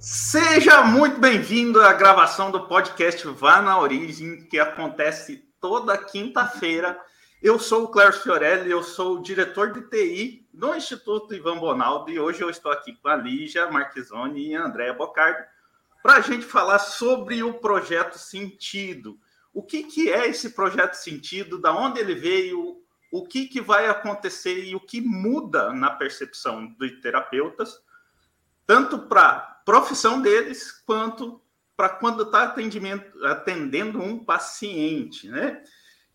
Seja muito bem-vindo à gravação do podcast Vá na Origem, que acontece toda quinta-feira. Eu sou o Cléber Fiorelli, eu sou o diretor de TI do Instituto Ivan Bonaldo e hoje eu estou aqui com a Lígia Marquezoni e a Andréa Bocardi para a gente falar sobre o projeto Sentido. O que, que é esse projeto Sentido, da onde ele veio, o que, que vai acontecer e o que muda na percepção dos terapeutas, tanto para profissão deles, quanto para quando está atendendo um paciente, né?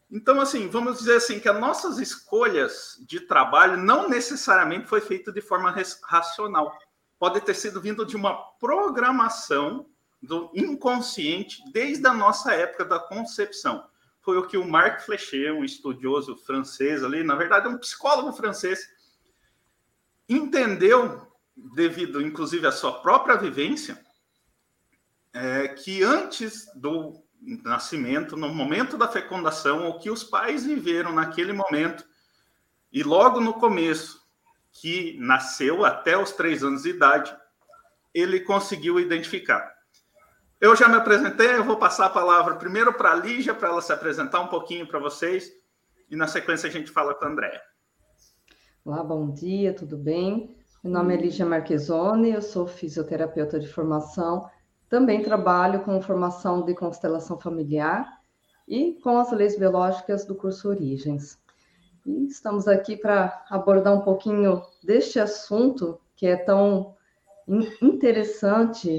Então, assim, vamos dizer assim que as nossas escolhas de trabalho não necessariamente foi feita de forma racional. Pode ter sido vindo de uma programação do inconsciente desde a nossa época da concepção. Foi o que o Marc Flechier, um estudioso francês ali, na verdade, um psicólogo francês, entendeu devido inclusive à sua própria vivência, é, que antes do nascimento, no momento da fecundação, o que os pais viveram naquele momento, e logo no começo, que nasceu até os três anos de idade, ele conseguiu identificar. Eu já me apresentei, eu vou passar a palavra primeiro para a Lígia, para ela se apresentar um pouquinho para vocês, e na sequência a gente fala com a Andréa. Olá, bom dia, tudo bem? Meu nome é Lígia Marquezoni, eu sou fisioterapeuta de formação, também trabalho com formação de constelação familiar e com as leis biológicas do curso Origens. E estamos aqui para abordar um pouquinho deste assunto que é tão interessante,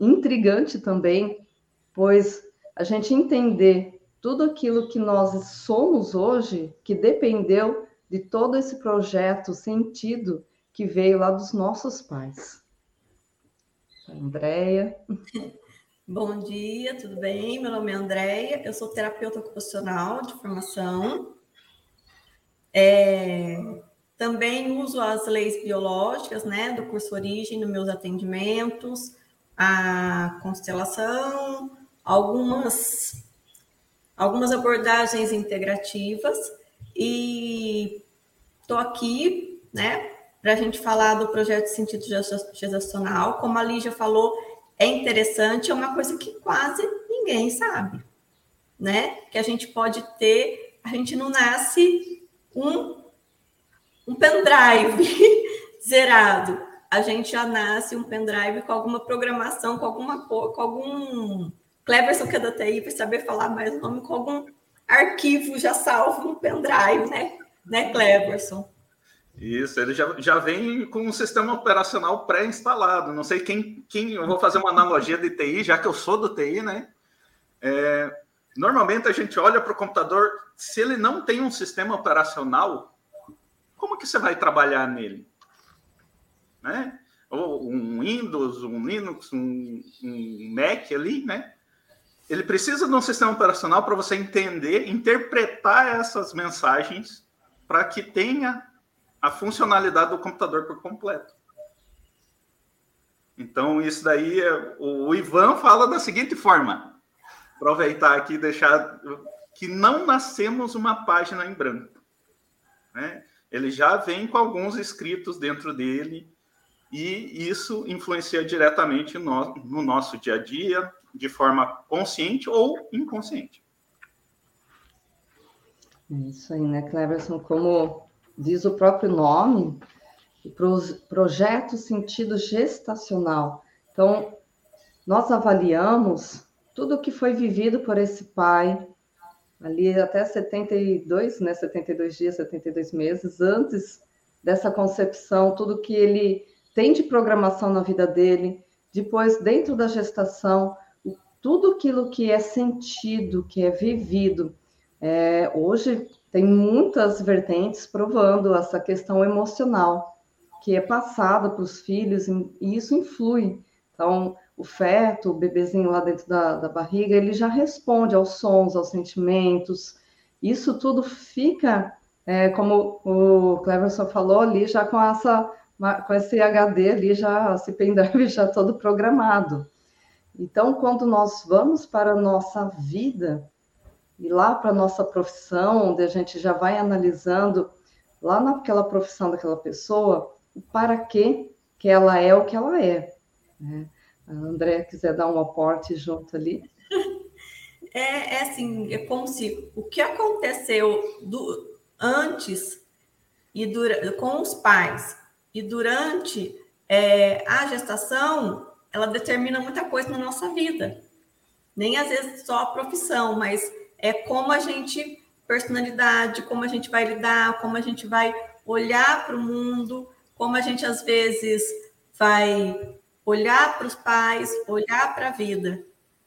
intrigante também, pois a gente entender tudo aquilo que nós somos hoje, que dependeu de todo esse projeto sentido que veio lá dos nossos pais. Andréia. Bom dia, tudo bem? Meu nome é Andréia, eu sou terapeuta ocupacional de formação. É, também uso as leis biológicas, né, do curso Origem nos meus atendimentos, a constelação, algumas algumas abordagens integrativas e estou aqui, né, para a gente falar do projeto de sentido gestacional. Como a Lígia falou, é interessante, é uma coisa que quase ninguém sabe, né? Que a gente pode ter, a gente não nasce um, um pendrive zerado, a gente já nasce um pendrive com alguma programação, com alguma com algum Cleverson que é da TI para saber falar mais o nome, com algum arquivo já salvo no pendrive, né? Né, Cleverson? Isso, ele já, já vem com um sistema operacional pré-instalado. Não sei quem, quem. Eu vou fazer uma analogia de TI, já que eu sou do TI, né? É, normalmente a gente olha para o computador, se ele não tem um sistema operacional, como que você vai trabalhar nele? Né? Ou um Windows, um Linux, um, um Mac ali, né? Ele precisa de um sistema operacional para você entender, interpretar essas mensagens para que tenha a funcionalidade do computador por completo. Então, isso daí, é, o Ivan fala da seguinte forma: aproveitar aqui e deixar que não nascemos uma página em branco. Né? Ele já vem com alguns escritos dentro dele, e isso influencia diretamente no, no nosso dia a dia, de forma consciente ou inconsciente. É isso aí, né, Cleverson? Como diz o próprio nome, projeto sentido gestacional. Então, nós avaliamos tudo o que foi vivido por esse pai, ali até 72, né, 72 dias, 72 meses, antes dessa concepção, tudo que ele tem de programação na vida dele, depois, dentro da gestação, tudo aquilo que é sentido, que é vivido. É, hoje, tem muitas vertentes provando essa questão emocional que é passada para os filhos e isso influi. Então, o feto, o bebezinho lá dentro da, da barriga, ele já responde aos sons, aos sentimentos. Isso tudo fica, é, como o Cleverson falou ali, já com essa com esse HD ali, já, esse pendrive já todo programado. Então, quando nós vamos para a nossa vida, e lá para a nossa profissão, onde a gente já vai analisando lá naquela profissão daquela pessoa, o para quê que ela é o que ela é. Né? a André quiser dar um aporte junto ali. É, é assim, é como se o que aconteceu do, antes e dura, com os pais e durante é, a gestação, ela determina muita coisa na nossa vida. Nem às vezes só a profissão, mas é como a gente, personalidade, como a gente vai lidar, como a gente vai olhar para o mundo, como a gente às vezes vai olhar para os pais, olhar para a vida,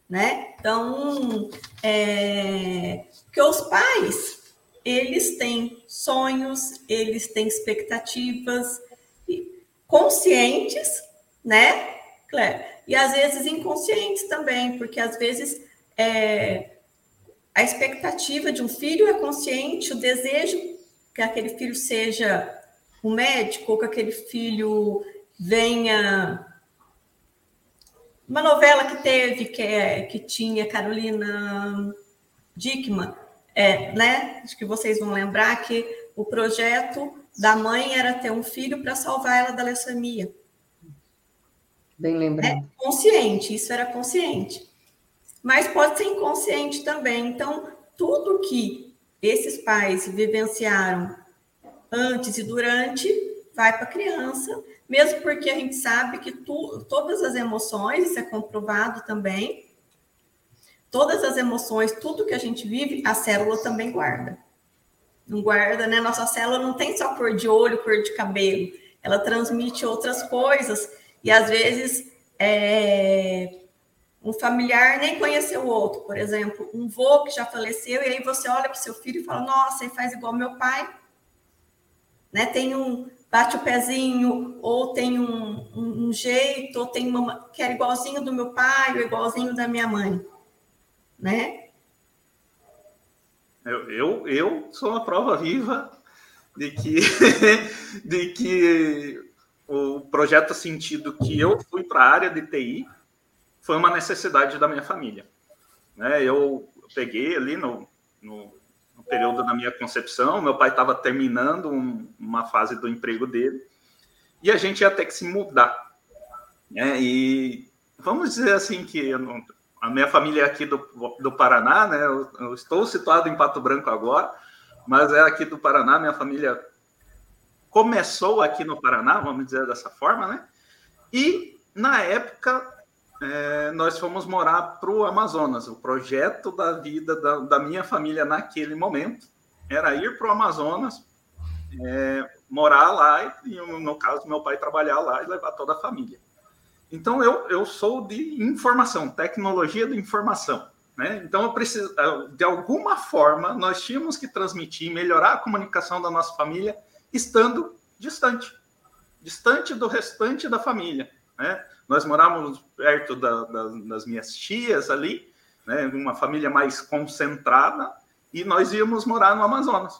né? Então, é, porque os pais, eles têm sonhos, eles têm expectativas conscientes, né, Claire? E às vezes inconscientes também, porque às vezes é, a expectativa de um filho é consciente, o desejo que aquele filho seja um médico, ou que aquele filho venha uma novela que teve, que, é, que tinha Carolina Dickman, é, né? Acho que vocês vão lembrar que o projeto da mãe era ter um filho para salvar ela da leucemia. Bem lembrado. É consciente, isso era consciente. Mas pode ser inconsciente também. Então, tudo que esses pais vivenciaram antes e durante vai para a criança mesmo porque a gente sabe que tu, todas as emoções, isso é comprovado também, todas as emoções, tudo que a gente vive, a célula também guarda. Não guarda, né? Nossa célula não tem só cor de olho, cor de cabelo, ela transmite outras coisas, e às vezes é, um familiar nem conheceu o outro, por exemplo, um vô que já faleceu, e aí você olha para o seu filho e fala, nossa, ele faz igual meu pai. Né? Tem um, bate o pezinho, ou tem um, um, um jeito, ou tem uma que era igualzinho do meu pai, ou igualzinho da minha mãe, né? Eu, eu, eu sou uma prova viva de que, de que o projeto Sentido que eu fui para a área de TI foi uma necessidade da minha família. Né? Eu peguei ali no, no no período da minha concepção. Meu pai estava terminando um, uma fase do emprego dele e a gente ia ter que se mudar. Né? E vamos dizer assim que não, a minha família é aqui do, do Paraná, né? Eu, eu, estou situado em Pato Branco agora, mas é aqui do Paraná. Minha família começou aqui no Paraná, vamos dizer dessa forma, né? E na época é, nós fomos morar para o Amazonas. O projeto da vida da, da, minha família naquele momento era ir para o Amazonas, é, morar lá e, no caso, meu pai trabalhar lá e levar toda a família. Então, eu, eu sou de informação, tecnologia de informação. Né? Então, eu preciso, de alguma forma, nós tínhamos que transmitir, melhorar a comunicação da nossa família, estando distante distante do restante da família. Né? Nós morávamos perto da, da, das minhas tias ali, né, uma família mais concentrada, e nós íamos morar no Amazonas.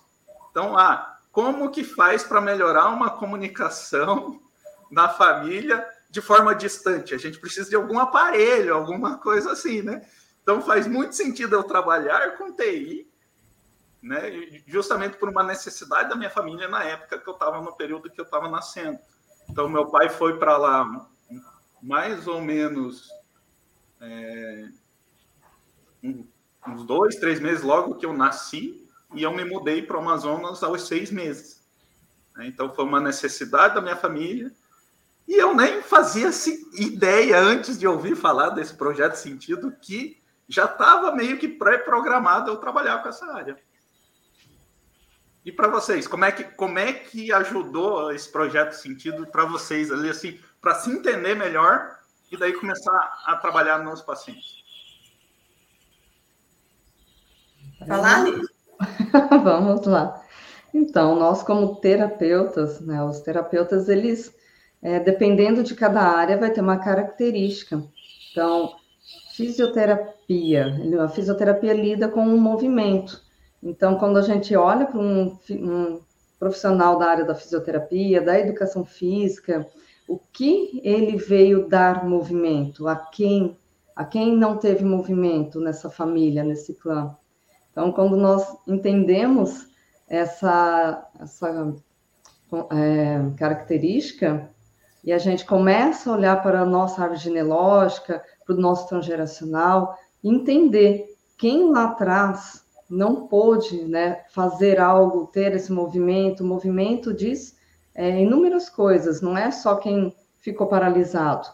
Então, ah, como que faz para melhorar uma comunicação na família de forma distante? A gente precisa de algum aparelho, alguma coisa assim, né? Então, faz muito sentido eu trabalhar com TI, né, justamente por uma necessidade da minha família na época que eu estava no período que eu estava nascendo. Então, meu pai foi para lá mais ou menos é, uns dois, três meses logo que eu nasci, e eu me mudei para o Amazonas aos seis meses. Né? Então foi uma necessidade da minha família, e eu nem fazia ideia antes de ouvir falar desse projeto Sentido que já estava meio que pré-programado eu trabalhar com essa área. E para vocês, como é que como é que ajudou esse projeto Sentido para vocês ali assim? Para se entender melhor e daí começar a trabalhar nos pacientes. Falar, Vamos lá. Então, nós como terapeutas, né, os terapeutas, eles, é, dependendo de cada área, vai ter uma característica. Então, fisioterapia, a fisioterapia lida com o um movimento. Então, quando a gente olha para um, um profissional da área da fisioterapia, da educação física, o que ele veio dar movimento, a quem, a quem não teve movimento nessa família, nesse clã. Então, quando nós entendemos essa, essa é, característica, e a gente começa a olhar para a nossa árvore genealógica, para o nosso transgeracional, entender quem lá atrás não pôde né, fazer algo, ter esse movimento. O movimento diz é, inúmeras coisas, não é só quem ficou paralisado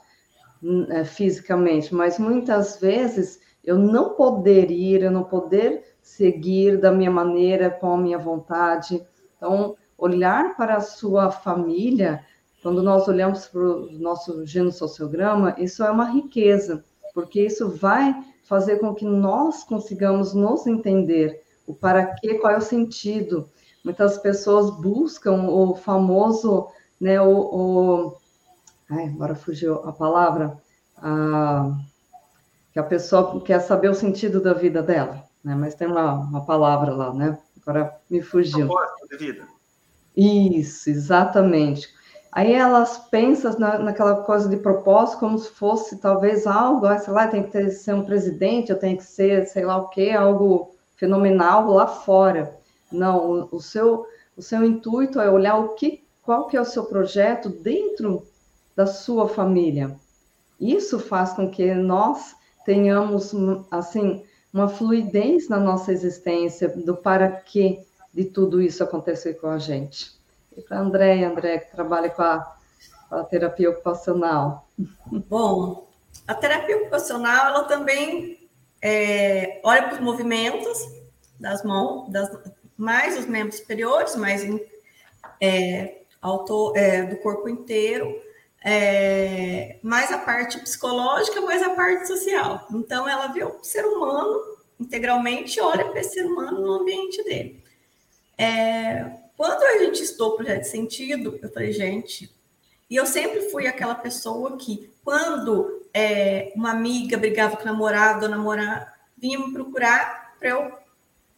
hum, é, fisicamente, mas muitas vezes eu não poder ir, eu não poder seguir da minha maneira, com a minha vontade. Então, olhar para a sua família, quando nós olhamos para o nosso genossociograma, isso é uma riqueza, porque isso vai fazer com que nós consigamos nos entender o para quê, qual é o sentido. Muitas pessoas buscam o famoso, né, o, o ai, agora fugiu a palavra, a, que a pessoa quer saber o sentido da vida dela, né, mas tem uma, uma palavra lá, né, agora me fugiu. Propósito de vida. Isso, exatamente. Aí elas pensam na, naquela coisa de propósito como se fosse talvez algo, ah, sei lá, tem que ter, ser um presidente, eu tenho que ser, sei lá o quê, algo fenomenal lá fora. Não, o, seu o seu intuito é olhar o que, qual que é o seu projeto dentro da sua família. Isso faz com que nós tenhamos assim uma fluidez na nossa existência do para que de tudo isso acontecer com a gente. E para a Andréia, André, que trabalha com a, com a terapia ocupacional. Bom, a terapia ocupacional, ela também é, olha para os movimentos das mãos, das, mais os membros superiores, mais é, é, do corpo inteiro, é, mais a parte psicológica, mais a parte social. Então, ela vê o ser humano integralmente, olha para esse ser humano no ambiente dele. É, quando a gente estou projeto de sentido, eu falei, gente, e eu sempre fui aquela pessoa que, quando é, uma amiga brigava com o namorado ou namorada, vinha me procurar para eu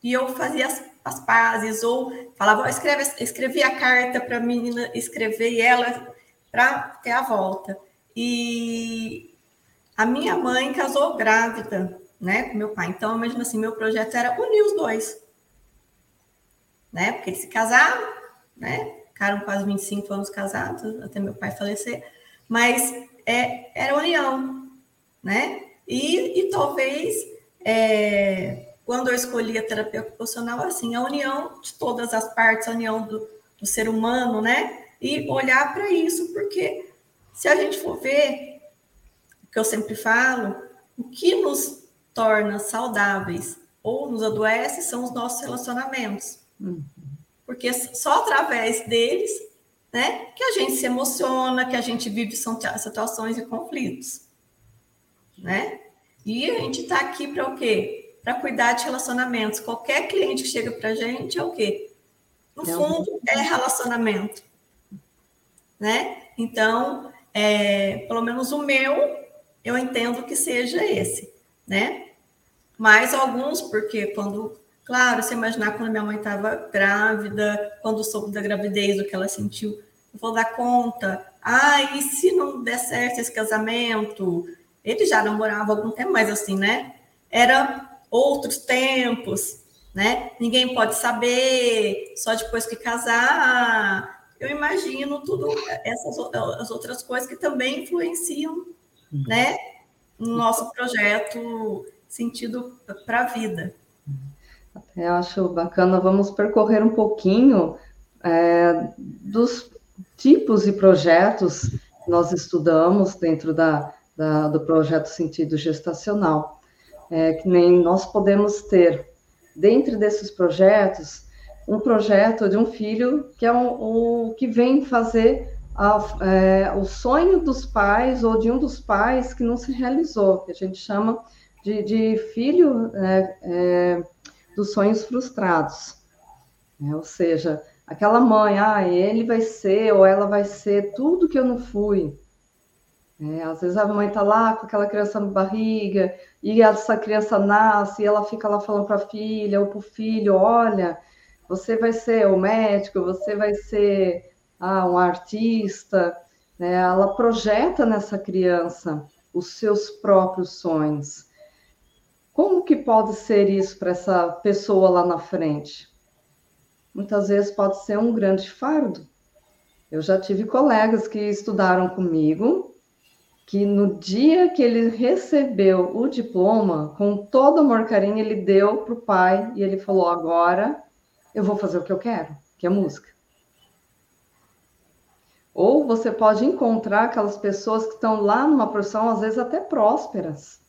e eu fazia as, as pazes ou falava, oh, escreve, escrevi a carta para a menina escrever e ela para ter a volta. E a minha mãe casou grávida, né, com meu pai. Então, imagina assim, meu projeto era unir os dois né? Porque eles se casaram, né? Ficaram quase 25 anos casados, até meu pai falecer, mas é, era união, né? E, e talvez é, quando eu escolhi a terapia ocupacional, assim, a união de todas as partes, a união do, do ser humano, né? E olhar para isso, porque se a gente for ver, o que eu sempre falo, o que nos torna saudáveis ou nos adoece são os nossos relacionamentos. Porque só através deles, né, que a gente se emociona, que a gente vive situações e conflitos, né? E a gente está aqui para o quê? Para cuidar de relacionamentos. Qualquer cliente que chega para a gente é o quê? No fundo, é relacionamento, né? Então, é, pelo menos o meu, eu entendo que seja esse, né? Mais alguns, porque quando Claro, você imaginar quando minha mãe estava grávida, quando soube da gravidez, o que ela sentiu, eu vou dar conta. Ah, e se não der certo esse casamento? Ele já namorava algum tempo, mas assim, né? Era outros tempos, né? Ninguém pode saber, só depois que casar. Eu imagino tudo essas as outras coisas que também influenciam, uhum. né? No nosso projeto sentido para a vida. Eu acho bacana. Vamos percorrer um pouquinho é, dos tipos de projetos que nós estudamos dentro da, da do projeto Sentido Gestacional. É, que nem nós podemos ter, dentro desses projetos, um projeto de um filho que é o, que vem fazer a, é, o sonho dos pais ou de um dos pais que não se realizou, que a gente chama de, de filho é, é dos sonhos frustrados. Né? Ou seja, aquela mãe, ah, ele vai ser ou ela vai ser tudo que eu não fui. É, às vezes a mãe está lá com aquela criança na barriga e essa criança nasce e ela fica lá falando para a filha ou para o filho, olha, você vai ser o médico, você vai ser ah, um artista. Né? Ela projeta nessa criança os seus próprios sonhos. Como que pode ser isso para essa pessoa lá na frente? Muitas vezes pode ser um grande fardo. Eu já tive colegas que estudaram comigo, que no dia que ele recebeu o diploma, com todo amor carinho, ele deu para o pai e ele falou: agora eu vou fazer o que eu quero, que é música. Ou você pode encontrar aquelas pessoas que estão lá numa profissão, às vezes até prósperas,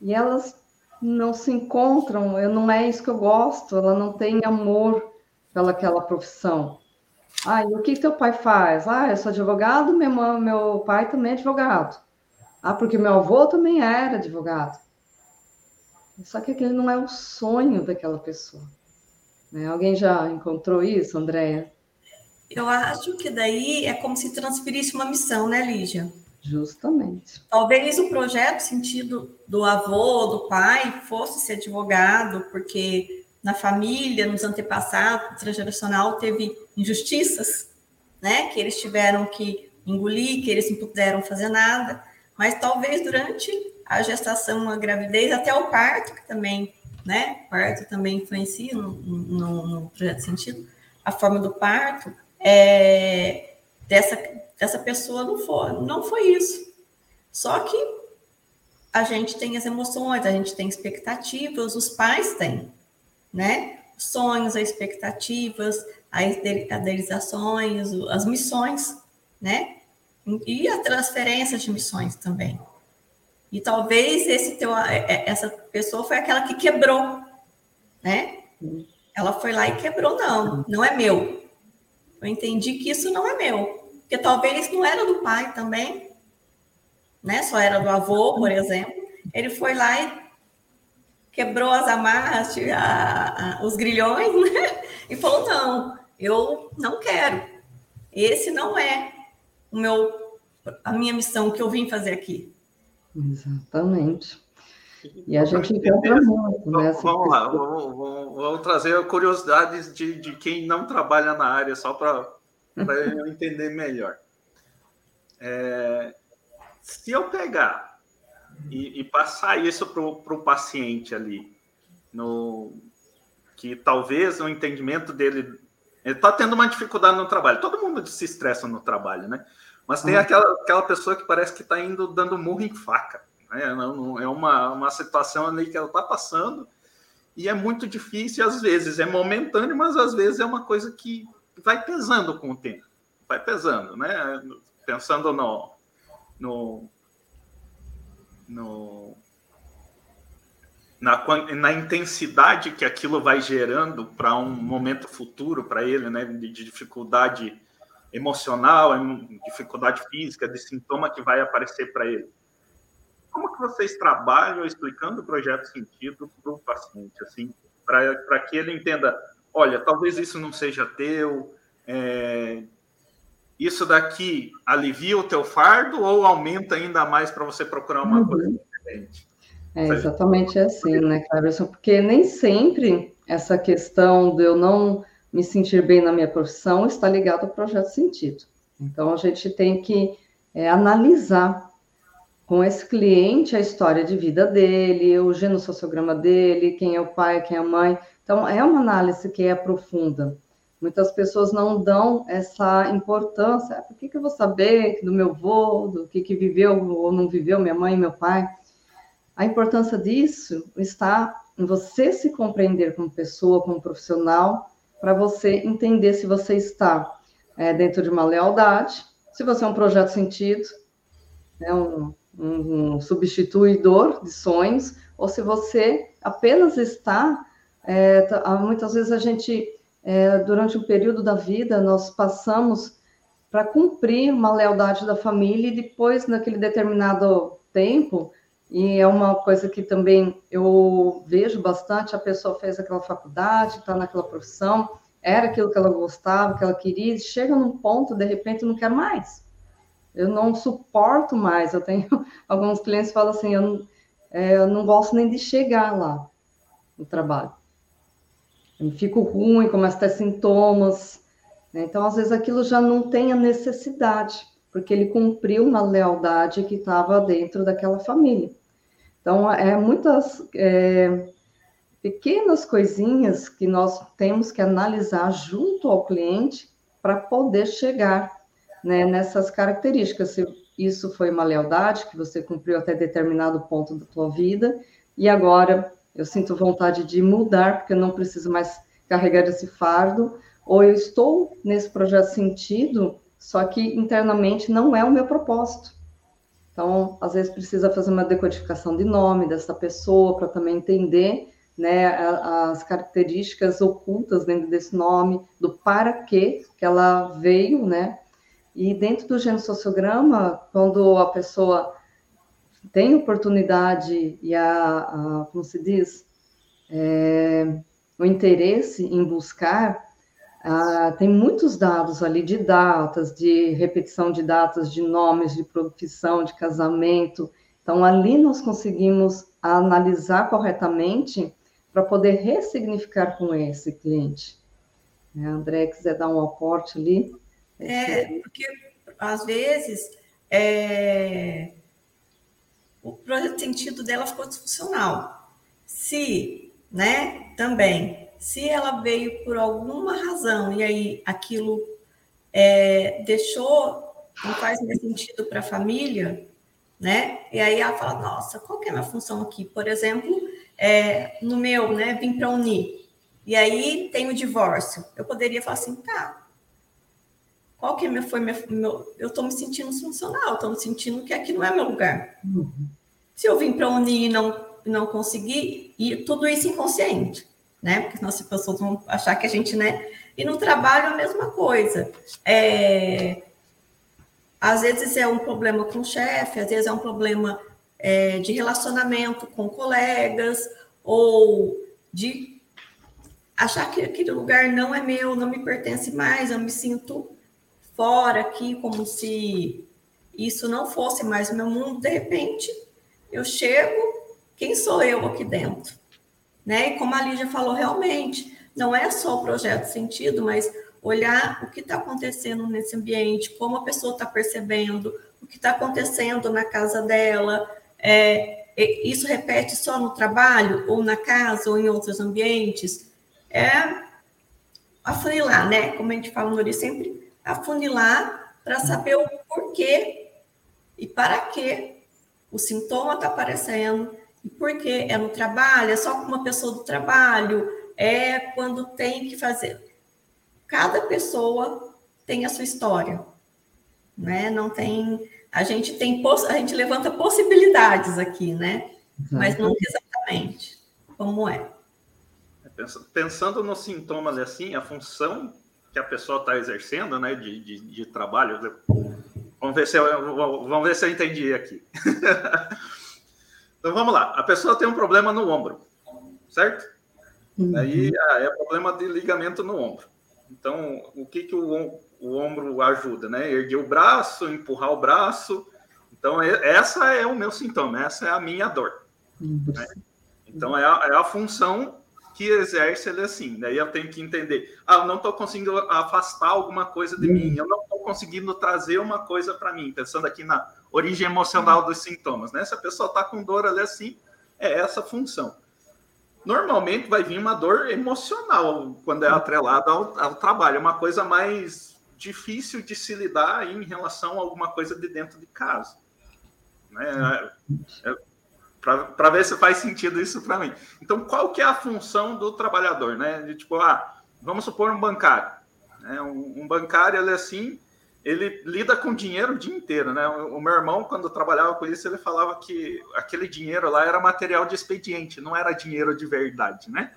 e elas não se encontram, eu, não é isso que eu gosto, ela não tem amor pelaquela profissão. Ah, e o que teu pai faz? Ah, eu sou advogado, meu, meu pai também é advogado. Ah, porque meu avô também era advogado. Só que aquele não é o sonho daquela pessoa. Né? Alguém já encontrou isso, Andréia? Eu acho que daí é como se transferisse uma missão, né, Lígia? Justamente. Talvez o projeto sentido do avô, do pai, fosse ser advogado, porque na família, nos antepassados, transgeracional, teve injustiças, né? Que eles tiveram que engolir, que eles não puderam fazer nada. Mas talvez durante a gestação, a gravidez, até o parto, que também, né? O parto também influencia no, no, no projeto sentido. A forma do parto, é, dessa, dessa pessoa não foi, não foi isso. Só que a gente tem as emoções, a gente tem expectativas, os pais têm, né? Sonhos, as expectativas, as idealizações, as missões, né? E a transferência de missões também. E talvez esse teu, é, é, essa pessoa foi aquela que quebrou, né? Ela foi lá e quebrou, não, não é meu. Eu entendi que isso não é meu. Porque talvez não era do pai também, né? Só era do avô, por exemplo. Ele foi lá e quebrou as amarras, a, a, os grilhões, né? E falou: não, eu não quero. Esse não é o meu, a minha missão que eu vim fazer aqui. Exatamente. E a gente encontra muito, né? Vamos lá, vamos, vamos, vamos, trazer curiosidades de, de quem não trabalha na área, só para eu entender melhor. É, se eu pegar e, e passar isso para o paciente ali, no, que talvez o entendimento dele. Ele está tendo uma dificuldade no trabalho. Todo mundo se estressa no trabalho, né? Mas tem uhum. aquela, aquela pessoa que parece que está indo dando murro em faca. Né? É uma, uma situação ali que ela está passando e é muito difícil, às vezes é momentâneo, mas às vezes é uma coisa que vai pesando com o tempo, vai pesando, né? Pensando no, no, no na, na intensidade que aquilo vai gerando para um momento futuro para ele, né? De, de dificuldade emocional, dificuldade física, de sintoma que vai aparecer para ele como que vocês trabalham explicando o projeto sentido para o paciente, assim, para que ele entenda, olha, talvez isso não seja teu, é, isso daqui alivia o teu fardo ou aumenta ainda mais para você procurar uma uhum. coisa diferente? É exatamente assim, né, Cleverson? Porque nem sempre essa questão de eu não me sentir bem na minha profissão está ligado ao projeto sentido. Então, a gente tem que é, analisar com esse cliente a história de vida dele, o genossociograma dele, quem é o pai, quem é a mãe. Então, é uma análise que é profunda. Muitas pessoas não dão essa importância. Ah, por que, que eu vou saber do meu avô, do que, que viveu ou não viveu minha mãe e meu pai? A importância disso está em você se compreender como pessoa, como profissional, para você entender se você está é, dentro de uma lealdade, se você é um projeto sentido, é um, um substituidor de sonhos, ou se você apenas está. É, tá, muitas vezes a gente, é, durante um período da vida, nós passamos para cumprir uma lealdade da família e depois, naquele determinado tempo, e é uma coisa que também eu vejo bastante, a pessoa fez aquela faculdade, está naquela profissão, era aquilo que ela gostava, que ela queria, e chega num ponto, de repente, não quer mais eu não suporto mais. Eu tenho alguns clientes que falam assim, eu, é, eu não gosto nem de chegar lá no trabalho. Eu fico ruim, começo a ter sintomas. Né? Então, às vezes, aquilo já não tem a necessidade, porque ele cumpriu uma lealdade que estava dentro daquela família. Então, é muitas é, pequenas coisinhas que nós temos que analisar junto ao cliente para poder chegar né, nessas características. Se isso foi uma lealdade que você cumpriu até determinado ponto da sua vida, e agora eu sinto vontade de mudar, porque eu não preciso mais carregar esse fardo, ou eu estou nesse projeto sentido, só que internamente não é o meu propósito. Então, às vezes precisa fazer uma decodificação de nome dessa pessoa para também entender né, as características ocultas dentro desse nome, do para que que ela veio, né? E dentro do gênero sociograma, quando a pessoa tem oportunidade e a, a como se diz, é, o interesse em buscar, ah, tem muitos dados ali de datas, de repetição de datas, de nomes, de profissão, de casamento. Então, ali nós conseguimos analisar corretamente para poder ressignificar com esse cliente. É, André, quiser dar um aporte ali? É, porque às vezes é, o projeto sentido dela ficou disfuncional. Se, né, também, se ela veio por alguma razão e aí aquilo é, deixou, não faz mais sentido para a família, né? E aí ela fala, nossa, qual que é a minha função aqui? Por exemplo, é, no meu, né, vim para unir. E aí tem o divórcio. Eu poderia falar assim, tá, qual que é foi meu, meu eu estou me sentindo funcional, estou me sentindo que aqui não é meu lugar. Uhum. Se eu vim para unir e não, não conseguir, e tudo isso inconsciente, né? Porque senão as pessoas vão achar que a gente, né? E no trabalho a mesma coisa. É, às vezes é um problema com o chefe, às vezes é um problema é, de relacionamento com colegas, ou de achar que aquele lugar não é meu, não me pertence mais, eu me sinto fora aqui, como se isso não fosse mais meu mundo, de repente eu chego, quem sou eu aqui dentro? Né? E como a Lígia falou, realmente, não é só o projeto sentido, mas olhar o que está acontecendo nesse ambiente, como a pessoa está percebendo, o que está acontecendo na casa dela. É, isso repete só no trabalho, ou na casa, ou em outros ambientes. É afunilar, né? Como a gente fala no Ori sempre, afunilar para saber o porquê e para que o sintoma está aparecendo e por que é no trabalho, é só com uma pessoa do trabalho, é quando tem que fazer. Cada pessoa tem a sua história, né? Não tem, a gente tem, a gente levanta possibilidades aqui, né? Mas não exatamente como é. é pensando nos sintomas assim, a função que a pessoa está exercendo, né, de, de, de, trabalho. Vamos ver se eu, vamos ver se eu entendi aqui. então vamos lá. A pessoa tem um problema no ombro, certo? Uhum. Aí ah, é problema de ligamento no ombro. Então o que que o, o ombro ajuda, né? Erguer o braço, empurrar o braço. Então essa é o meu sintoma, essa é a minha dor. Uhum. Né? Então é a, é a função que exerce ele assim. Daí eu tenho que entender. Ah, eu não estou conseguindo afastar alguma coisa de mim, eu não estou conseguindo trazer uma coisa para mim, pensando aqui na origem emocional dos sintomas, né? Se a pessoa está com dor ali assim, é essa função. Normalmente vai vir uma dor emocional quando é atrelada ao, ao trabalho, é uma coisa mais difícil de se lidar em relação a alguma coisa de dentro de casa. Né? É, para ver se faz sentido isso para mim. Então, qual que é a função do trabalhador, né? De, tipo, ah, vamos supor um bancário. Né? Um, um, bancário, ele é assim, ele lida com dinheiro o dia inteiro, né? O, meu irmão, quando trabalhava com isso, ele falava que aquele dinheiro lá era material de expediente, não era dinheiro de verdade, né?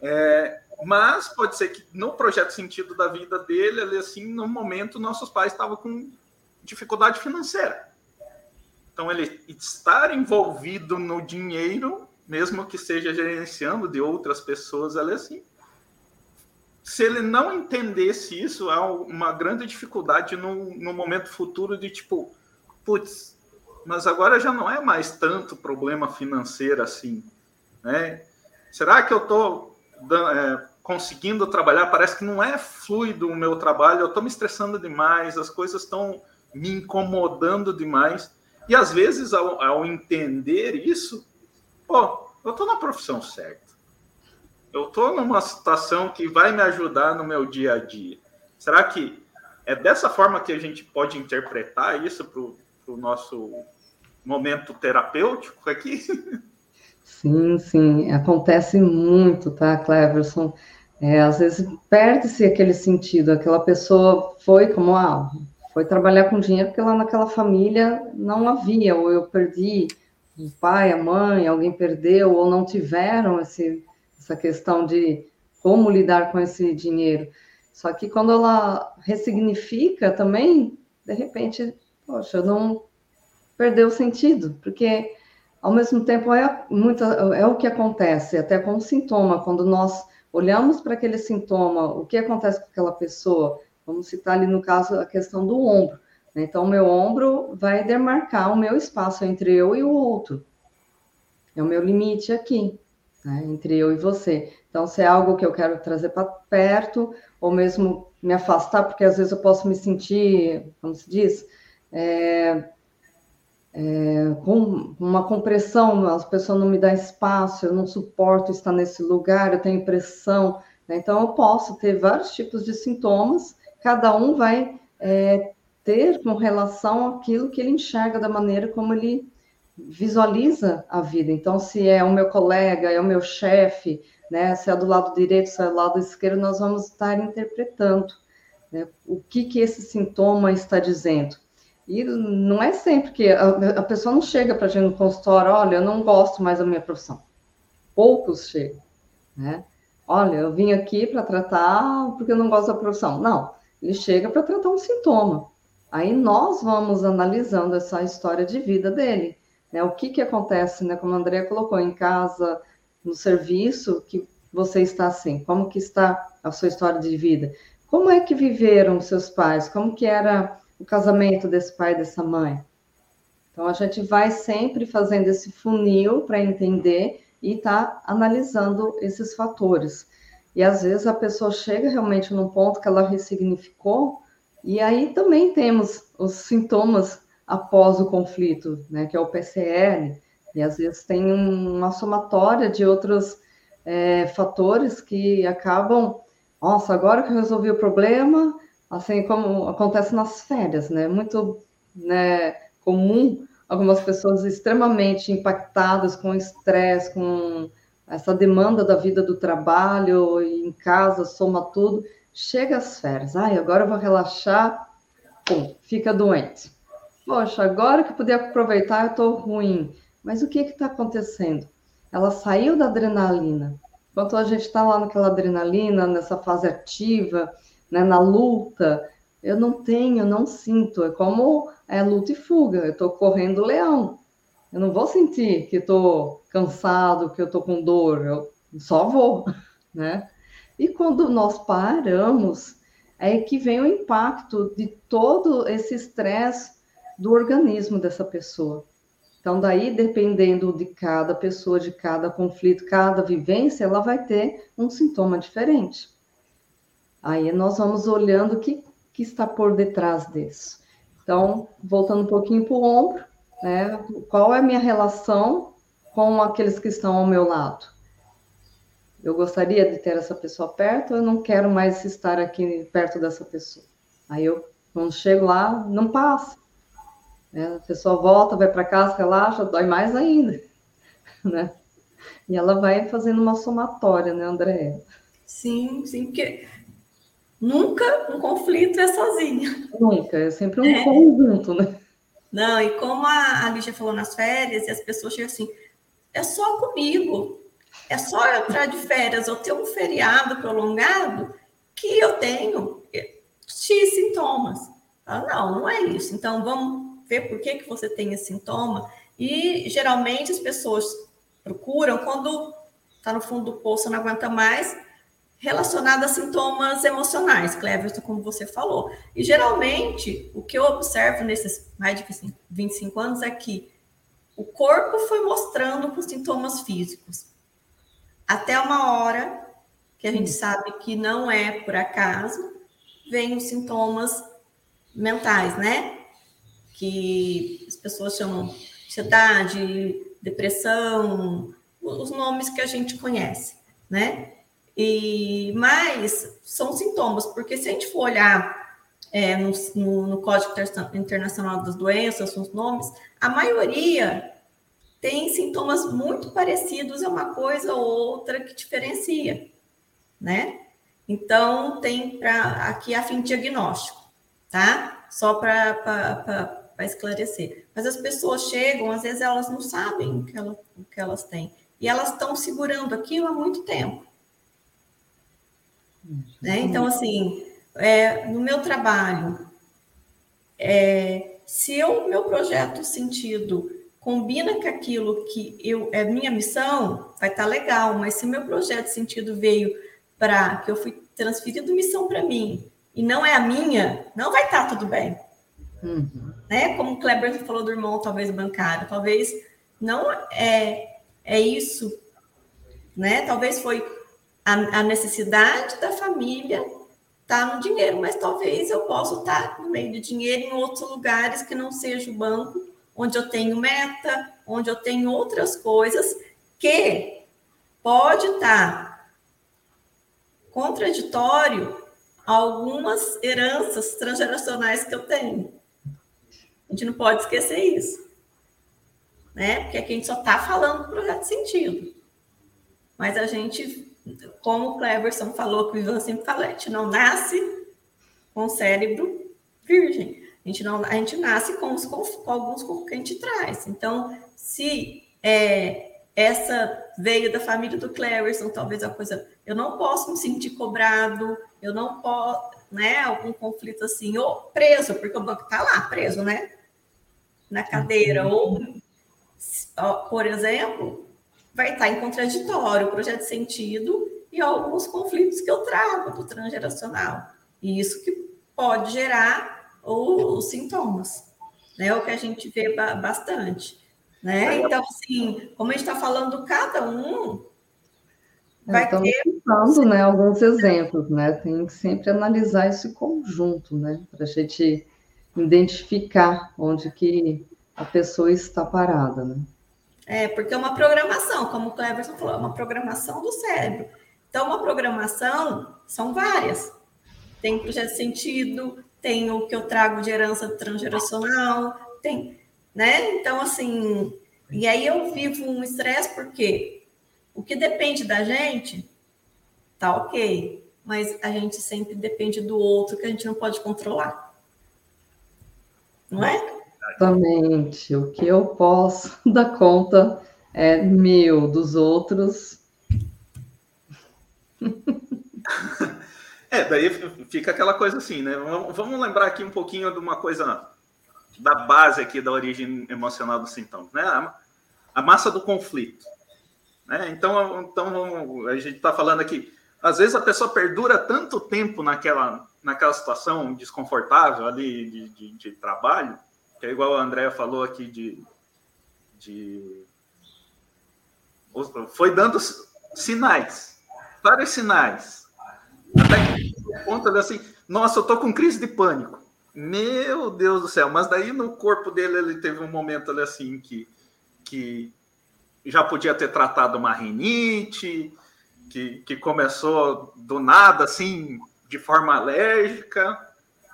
É, mas pode ser que no projeto sentido da vida dele, ele assim, no momento, nossos pais estavam com dificuldade financeira. Então, ele estar envolvido no dinheiro, mesmo que seja gerenciando de outras pessoas, ela é assim. Se ele não entendesse isso, há uma grande dificuldade no, no momento futuro de tipo, putz, mas agora já não é mais tanto problema financeiro assim, né? Será que eu estou é, conseguindo trabalhar? Parece que não é fluido o meu trabalho, eu estou me estressando demais, as coisas estão me incomodando demais. E às vezes, ao, ao entender isso, pô, eu estou na profissão certa. Eu estou numa situação que vai me ajudar no meu dia a dia. Será que É dessa forma que a gente pode interpretar isso para o nosso momento terapêutico aqui? Sim, sim, acontece muito, tá, Cleverson? É, às vezes perde-se aquele sentido, aquela pessoa foi como, ah, foi trabalhar com dinheiro porque lá naquela família não havia, ou eu perdi o pai, a mãe, alguém perdeu, ou não tiveram esse, essa questão de como lidar com esse dinheiro. Só que quando ela ressignifica também, de repente, poxa, não perdeu o sentido, porque ao mesmo tempo é, muita, é o que acontece, até com o sintoma, quando nós olhamos para aquele sintoma, o que acontece com aquela pessoa, vamos citar ali no caso a questão do ombro. Né? Então, o meu ombro vai demarcar o meu espaço entre eu e o outro. É o meu limite aqui, né? entre eu e você. Então, se é algo que eu quero trazer para perto, ou mesmo me afastar, porque às vezes eu posso me sentir, como se diz, é, é, com uma compressão, as pessoas não me dão espaço, eu não suporto estar nesse lugar, eu tenho pressão. Né? Então, eu posso ter vários tipos de sintomas, cada um vai é, ter com relação àquilo que ele enxerga da maneira como ele visualiza a vida. Então, se é o meu colega, é o meu chefe, né? Se é do lado direito, se é do lado esquerdo, nós vamos estar interpretando né? o que que esse sintoma está dizendo. E não é sempre que a, a pessoa não chega para a gente no consultório, olha, eu não gosto mais da minha profissão. Poucos chegam, né? Olha, eu vim aqui para tratar porque eu não gosto da profissão. Não, ele chega para tratar um sintoma. Aí nós vamos analisando essa história de vida dele, né? O que que acontece, né? Como a Andrea colocou, em casa, no serviço, que você está assim, como que está a sua história de vida? Como é que viveram seus pais? Como que era o casamento desse pai e dessa mãe? Então a gente vai sempre fazendo esse funil para entender e tá analisando esses fatores. E às vezes a pessoa chega realmente num ponto que ela ressignificou, e aí também temos os sintomas após o conflito, né, que é o PCL, e às vezes tem uma somatória de outros é, fatores que acabam, nossa, agora que eu resolvi o problema, assim como acontece nas férias, né? Muito né, comum algumas pessoas extremamente impactadas com estresse, com essa demanda da vida do trabalho, em casa, soma tudo, chega às férias, ai, agora eu vou relaxar, pum, fica doente. Poxa, agora que eu podia aproveitar, eu estou ruim. Mas o que está acontecendo? Ela saiu da adrenalina. Enquanto a gente está lá naquela adrenalina, nessa fase ativa, né, na luta, eu não tenho, não sinto. É como é luta e fuga. Eu estou correndo leão. Eu não vou sentir que estou cansado, que eu estou com dor. Eu só vou, né? E quando nós paramos, é que vem o impacto de todo esse estresse do organismo dessa pessoa. Então, daí, dependendo de cada pessoa, de cada conflito, cada vivência, ela vai ter um sintoma diferente. Aí nós vamos olhando o que, que está por detrás disso. Então, voltando um pouquinho para o ombro, né? Qual é a minha relação com aqueles que estão ao meu lado? Eu gostaria de ter essa pessoa perto, eu não quero mais estar aqui perto dessa pessoa. Aí eu, quando chego lá, não passa. Né? A pessoa volta, vai para casa, relaxa, dói mais ainda, né? E ela vai fazendo uma somatória, né, André? Sim, sim, porque nunca um conflito é sozinho. Nunca, é sempre um é. conjunto, né? Não, e como a, a Lígia falou nas férias, e as pessoas chegam assim, é só comigo, é só eu entrar de férias ou ter um feriado prolongado que eu tenho X sintomas. Ah, não, não é isso. Então, vamos ver por que, que você tem esse sintoma. E geralmente as pessoas procuram quando está no fundo do poço, não aguenta mais, relacionado a sintomas emocionais, Cleverson, como você falou. E geralmente, o que eu observo nesses mais de 25 anos é que o corpo foi mostrando com sintomas físicos. Até uma hora que a gente sabe que não é por acaso, vem os sintomas mentais, né? Que as pessoas chamam ansiedade, depressão, os nomes que a gente conhece, né? E mas são sintomas, porque se a gente for olhar é, no, no, no, Código Internacional das Doenças, os nomes, a maioria tem sintomas muito parecidos, é uma coisa ou outra que diferencia, né? Então, tem para aqui a fim de diagnóstico, tá? Só para esclarecer. Mas as pessoas chegam, às vezes elas não sabem o que, ela, o que elas têm. E elas estão segurando aquilo há muito tempo. Né? Então, assim, é, no meu trabalho, é, se o meu projeto sentido combina com aquilo que eu, é minha missão, vai estar tá legal, mas se meu projeto sentido veio para que eu fui transferido missão para mim e não é a minha, não vai estar tá tudo bem. Uhum. Né? Como o Kleber falou do irmão, talvez bancário, talvez não é, é isso, né? Talvez foi a, a necessidade da família tá no dinheiro, mas talvez eu possa estar tá no meio de dinheiro em outros lugares que não seja o banco, onde eu tenho meta, onde eu tenho outras coisas que pode estar tá contraditório a algumas heranças transgeracionais que eu tenho. A gente não pode esquecer isso. Né? Porque aqui a gente só está falando do projeto sentido. Mas a gente, como o Cleverson falou, que o Ivan sempre fala, a gente não nasce com o cérebro virgem. A gente, não, a gente nasce com, os, com, alguns que a gente traz. Então, se é, essa veio da família do Cleverson, talvez a coisa. Eu não posso me sentir cobrado, eu não posso, né? Algum conflito assim, ou preso, porque o banco está lá, preso, né? Na cadeira, ou, por exemplo, vai estar em contraditório o projeto de sentido e alguns conflitos que eu trago do transgeracional. E isso que pode gerar os sintomas, né? O que a gente vê bastante. Né? Então, assim, como a gente está falando, cada um vai Estamos ter... citando né, alguns exemplos, né? Tem que sempre analisar esse conjunto, né? Para a gente identificar onde que a pessoa está parada, né? É, porque é uma programação, como o Cleverson falou, é uma programação do cérebro. Então, uma programação são várias. Tem projeto de sentido, tem o que eu trago de herança transgeracional, tem né? Então, assim, e aí eu vivo um estresse porque o que depende da gente tá ok, mas a gente sempre depende do outro que a gente não pode controlar. Não é? Exatamente. O que eu posso dar conta é meu, dos outros. É, daí fica aquela coisa assim, né? Vamos lembrar aqui um pouquinho de uma coisa da base aqui da origem emocional dos sintomas, né? A, a massa do conflito. Né? Então, então, a gente está falando aqui, às vezes a pessoa perdura tanto tempo naquela, naquela situação desconfortável ali de, de, de trabalho, que é igual a Andrea falou aqui de, de foi dando sinais, vários sinais, até que conta assim, nossa, eu tô com crise de pânico. Meu Deus do céu, mas daí no corpo dele ele teve um momento ali assim que, que já podia ter tratado uma rinite, que, que começou do nada, assim, de forma alérgica,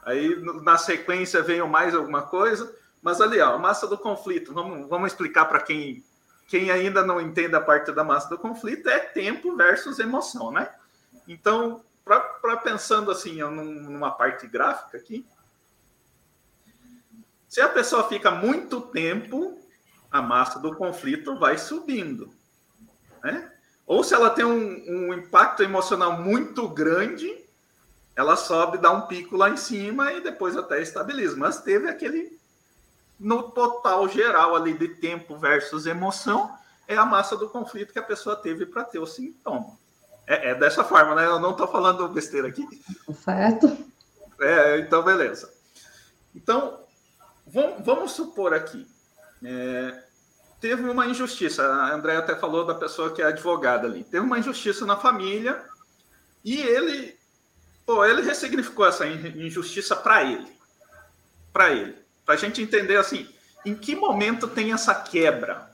aí na sequência veio mais alguma coisa, mas ali, ó, a massa do conflito, vamos, vamos explicar para quem, quem ainda não entende a parte da massa do conflito, é tempo versus emoção, né? Então, para pensando assim, numa parte gráfica aqui, se a pessoa fica muito tempo, a massa do conflito vai subindo. Né? Ou se ela tem um, um impacto emocional muito grande, ela sobe, dá um pico lá em cima e depois até estabiliza. Mas teve aquele, no total geral ali de tempo versus emoção, é a massa do conflito que a pessoa teve para ter o sintoma. É, é, dessa forma, né? Eu não estou falando besteira aqui. Certo. É, então, beleza. Então, vamos, vamos supor aqui, é, teve uma injustiça. A André até falou da pessoa que é advogada ali. Teve uma injustiça na família e ele, pô, ele ressignificou essa injustiça para ele, para ele, para a gente entender assim, em que momento tem essa quebra,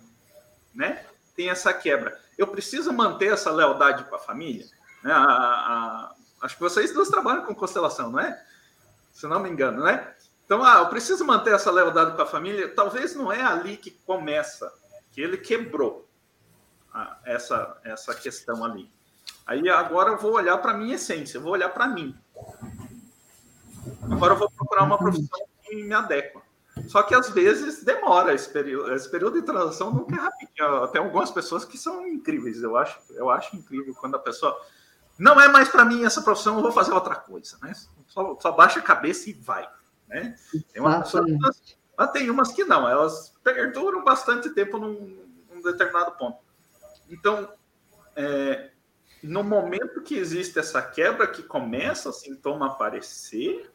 né? Tem essa quebra. Eu preciso manter essa lealdade com a família. Né? A, a, acho que vocês dois trabalham com constelação, não é? se não me engano, né? Então, ah, eu preciso manter essa lealdade com a família. Talvez não é ali que começa, que ele quebrou ah, essa, essa questão ali. Aí agora eu vou olhar para a minha essência, eu vou olhar para mim. Agora eu vou procurar uma profissão que me adequa. Só que às vezes demora esse período. Esse período de transição nunca é rapidinho. Tem algumas pessoas que são incríveis. Eu acho, eu acho incrível quando a pessoa não é mais para mim essa profissão, eu vou fazer outra coisa, né? Só, só baixa a cabeça e vai, né? Tem, uma pessoa, mas tem umas que não, elas perduram bastante tempo num, num determinado ponto. Então, é, no momento que existe essa quebra, que começa o sintoma a aparecer,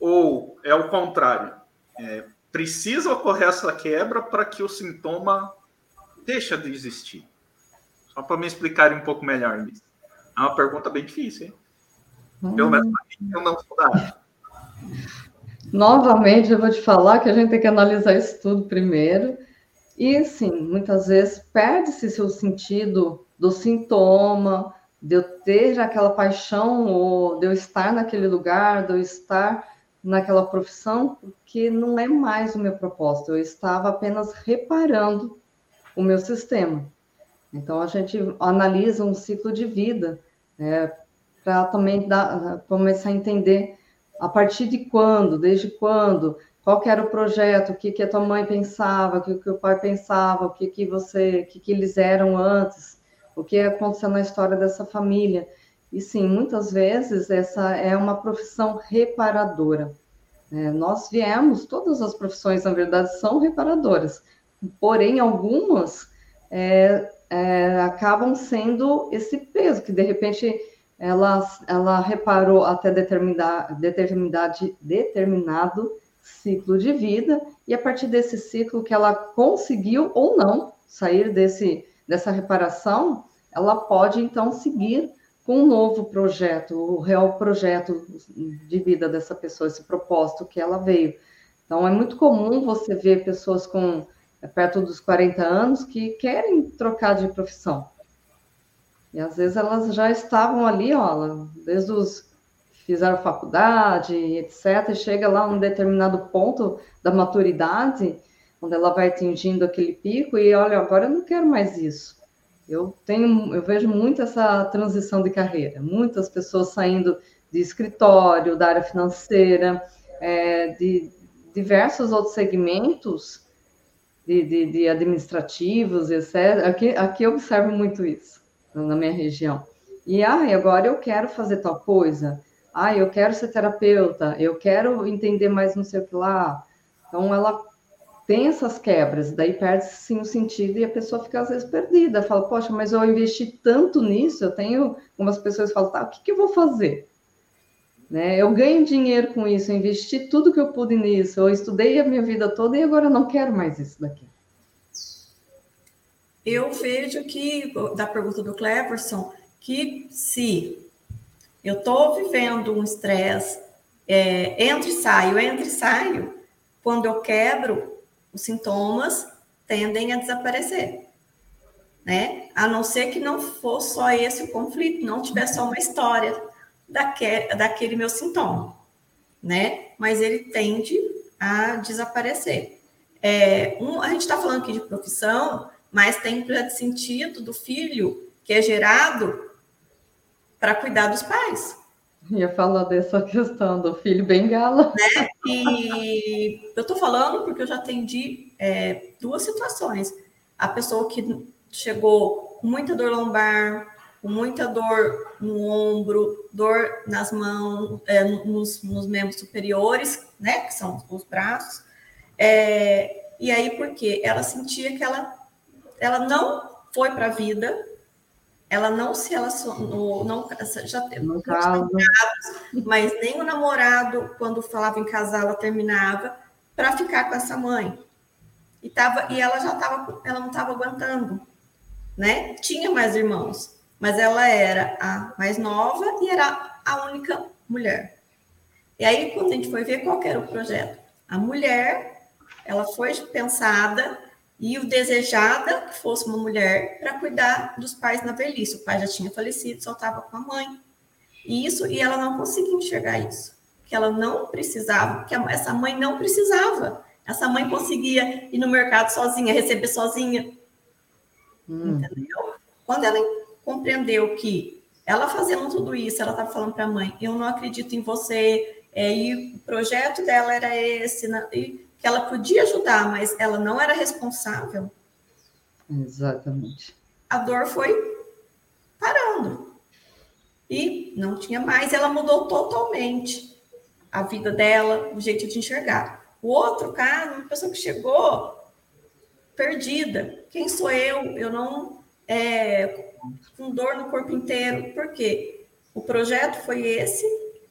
ou é o contrário? É, precisa ocorrer essa quebra para que o sintoma deixe de existir? Só para me explicar um pouco melhor isso. É uma pergunta bem difícil, hein? Pelo menos eu não sou da Novamente, eu vou te falar que a gente tem que analisar isso tudo primeiro. E, sim, muitas vezes perde-se seu sentido do sintoma, de eu ter aquela paixão, ou de eu estar naquele lugar, de eu estar naquela profissão, porque não é mais o meu propósito. Eu estava apenas reparando o meu sistema. Então, a gente analisa um ciclo de vida, né, para também dar, começar a entender a partir de quando, desde quando, qual era o projeto, o que, que a tua mãe pensava, o que, que o pai pensava, o que, que você, o que, que eles eram antes, o que aconteceu na história dessa família. E sim, muitas vezes essa é uma profissão reparadora. É, nós viemos, todas as profissões, na verdade, são reparadoras, porém, algumas é, é, acabam sendo esse peso, que de repente ela, ela reparou até determinado, determinado ciclo de vida, e a partir desse ciclo que ela conseguiu ou não sair desse, dessa reparação, ela pode então seguir com um novo projeto, o real projeto de vida dessa pessoa, esse propósito que ela veio. Então, é muito comum você ver pessoas com perto dos 40 anos que querem trocar de profissão. E às vezes elas já estavam ali, ó, desde os fizeram faculdade, etc, e chega lá um determinado ponto da maturidade, onde ela vai atingindo aquele pico e olha, agora eu não quero mais isso. Eu tenho, eu vejo muito essa transição de carreira, muitas pessoas saindo de escritório, da área financeira, é, de diversos outros segmentos de, de, de administrativos, etc. Aqui, aqui eu observo muito isso na minha região. E ah, agora eu quero fazer tal coisa. Ah, eu quero ser terapeuta. Eu quero entender mais não sei o que lá. Então ela tem essas quebras, daí perde sim o sentido e a pessoa fica às vezes perdida. Fala, poxa, mas eu investi tanto nisso. Eu tenho algumas pessoas que falam, tá, o que, que eu vou fazer? Né? Eu ganho dinheiro com isso, eu investi tudo que eu pude nisso, eu estudei a minha vida toda e agora eu não quero mais isso daqui. Eu vejo que, da pergunta do Cleverson, que se eu estou vivendo um estresse, é, entre e saio, entre e saio, quando eu quebro, os sintomas tendem a desaparecer. Né? A não ser que não fosse só esse o conflito, não tivesse só uma história daquele, daquele meu sintoma, né? Mas ele tende a desaparecer. É, um, a gente está falando aqui de profissão, mas tem projeto de sentido do filho que é gerado para cuidar dos pais. Ia falar dessa questão do filho bengala. Né? E eu estou falando porque eu já atendi é, duas situações. A pessoa que chegou com muita dor lombar, com muita dor no ombro, dor nas mãos, é, nos, nos, membros superiores, né, que são os braços. É, e aí, porque ela sentia que ela, ela não foi para a vida, ela não se relacionou, não, já teve mas nem o namorado, quando falava em casar, ela terminava para ficar com essa mãe. E, tava, e ela já estava, ela não estava aguentando, né? Tinha mais irmãos, mas ela era a mais nova e era a única mulher. E aí, quando a gente foi ver qual era o projeto, a mulher, ela foi pensada e o desejada que fosse uma mulher para cuidar dos pais na velhice. O pai já tinha falecido, só estava com a mãe. E isso, e ela não conseguia enxergar isso. que ela não precisava, que essa mãe não precisava. Essa mãe conseguia ir no mercado sozinha, receber sozinha. Hum. Entendeu? Quando ela compreendeu que ela fazendo tudo isso, ela estava falando para a mãe: Eu não acredito em você. É, e o projeto dela era esse, né? e ela podia ajudar, mas ela não era responsável. Exatamente. A dor foi parando. E não tinha mais, ela mudou totalmente a vida dela, o jeito de enxergar. O outro cara, uma pessoa que chegou perdida. Quem sou eu? Eu não. É, com dor no corpo inteiro. Por quê? O projeto foi esse,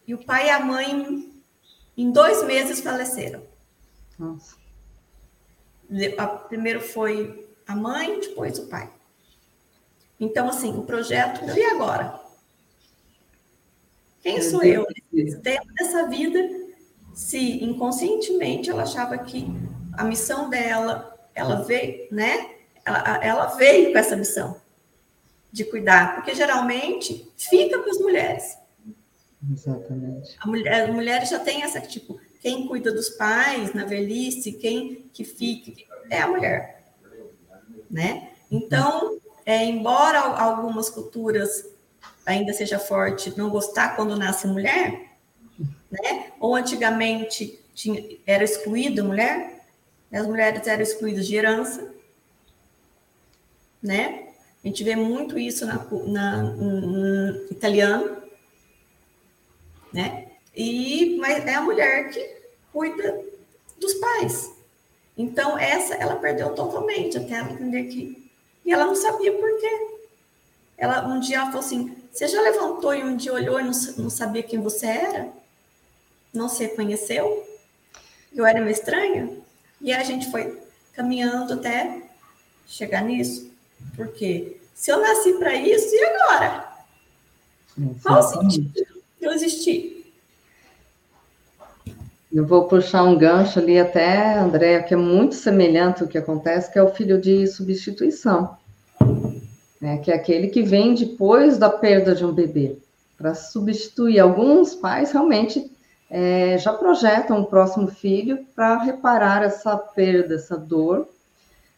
e o pai e a mãe, em dois meses, faleceram. Nossa. Primeiro foi a mãe, depois o pai. Então, assim, o projeto, e agora? Quem sou eu dentro dessa vida? Se inconscientemente ela achava que a missão dela, ela veio, né? Ela, ela veio com essa missão de cuidar, porque geralmente fica para as mulheres. Exatamente. A mulher, as mulheres já têm essa, tipo, quem cuida dos pais na velhice, quem que fica, é a mulher. Né? Então, é, embora algumas culturas ainda seja forte não gostar quando nasce mulher, né? Ou antigamente tinha, era excluída a mulher, as mulheres eram excluídas de herança, né? A gente vê muito isso na, na no italiano, né? E mas é a mulher que cuida dos pais. Então essa ela perdeu totalmente até ela entender que e ela não sabia por quê. Ela um dia ela falou assim: "Você já levantou e um dia olhou e não, não sabia quem você era? Não se reconheceu? Eu era uma estranha?" E a gente foi caminhando até chegar nisso. Porque se eu nasci para isso, e agora? Qual o sentido eu existir? Eu vou puxar um gancho ali até, André, que é muito semelhante ao que acontece, que é o filho de substituição. Né, que é aquele que vem depois da perda de um bebê, para substituir. Alguns pais realmente é, já projetam um próximo filho para reparar essa perda, essa dor,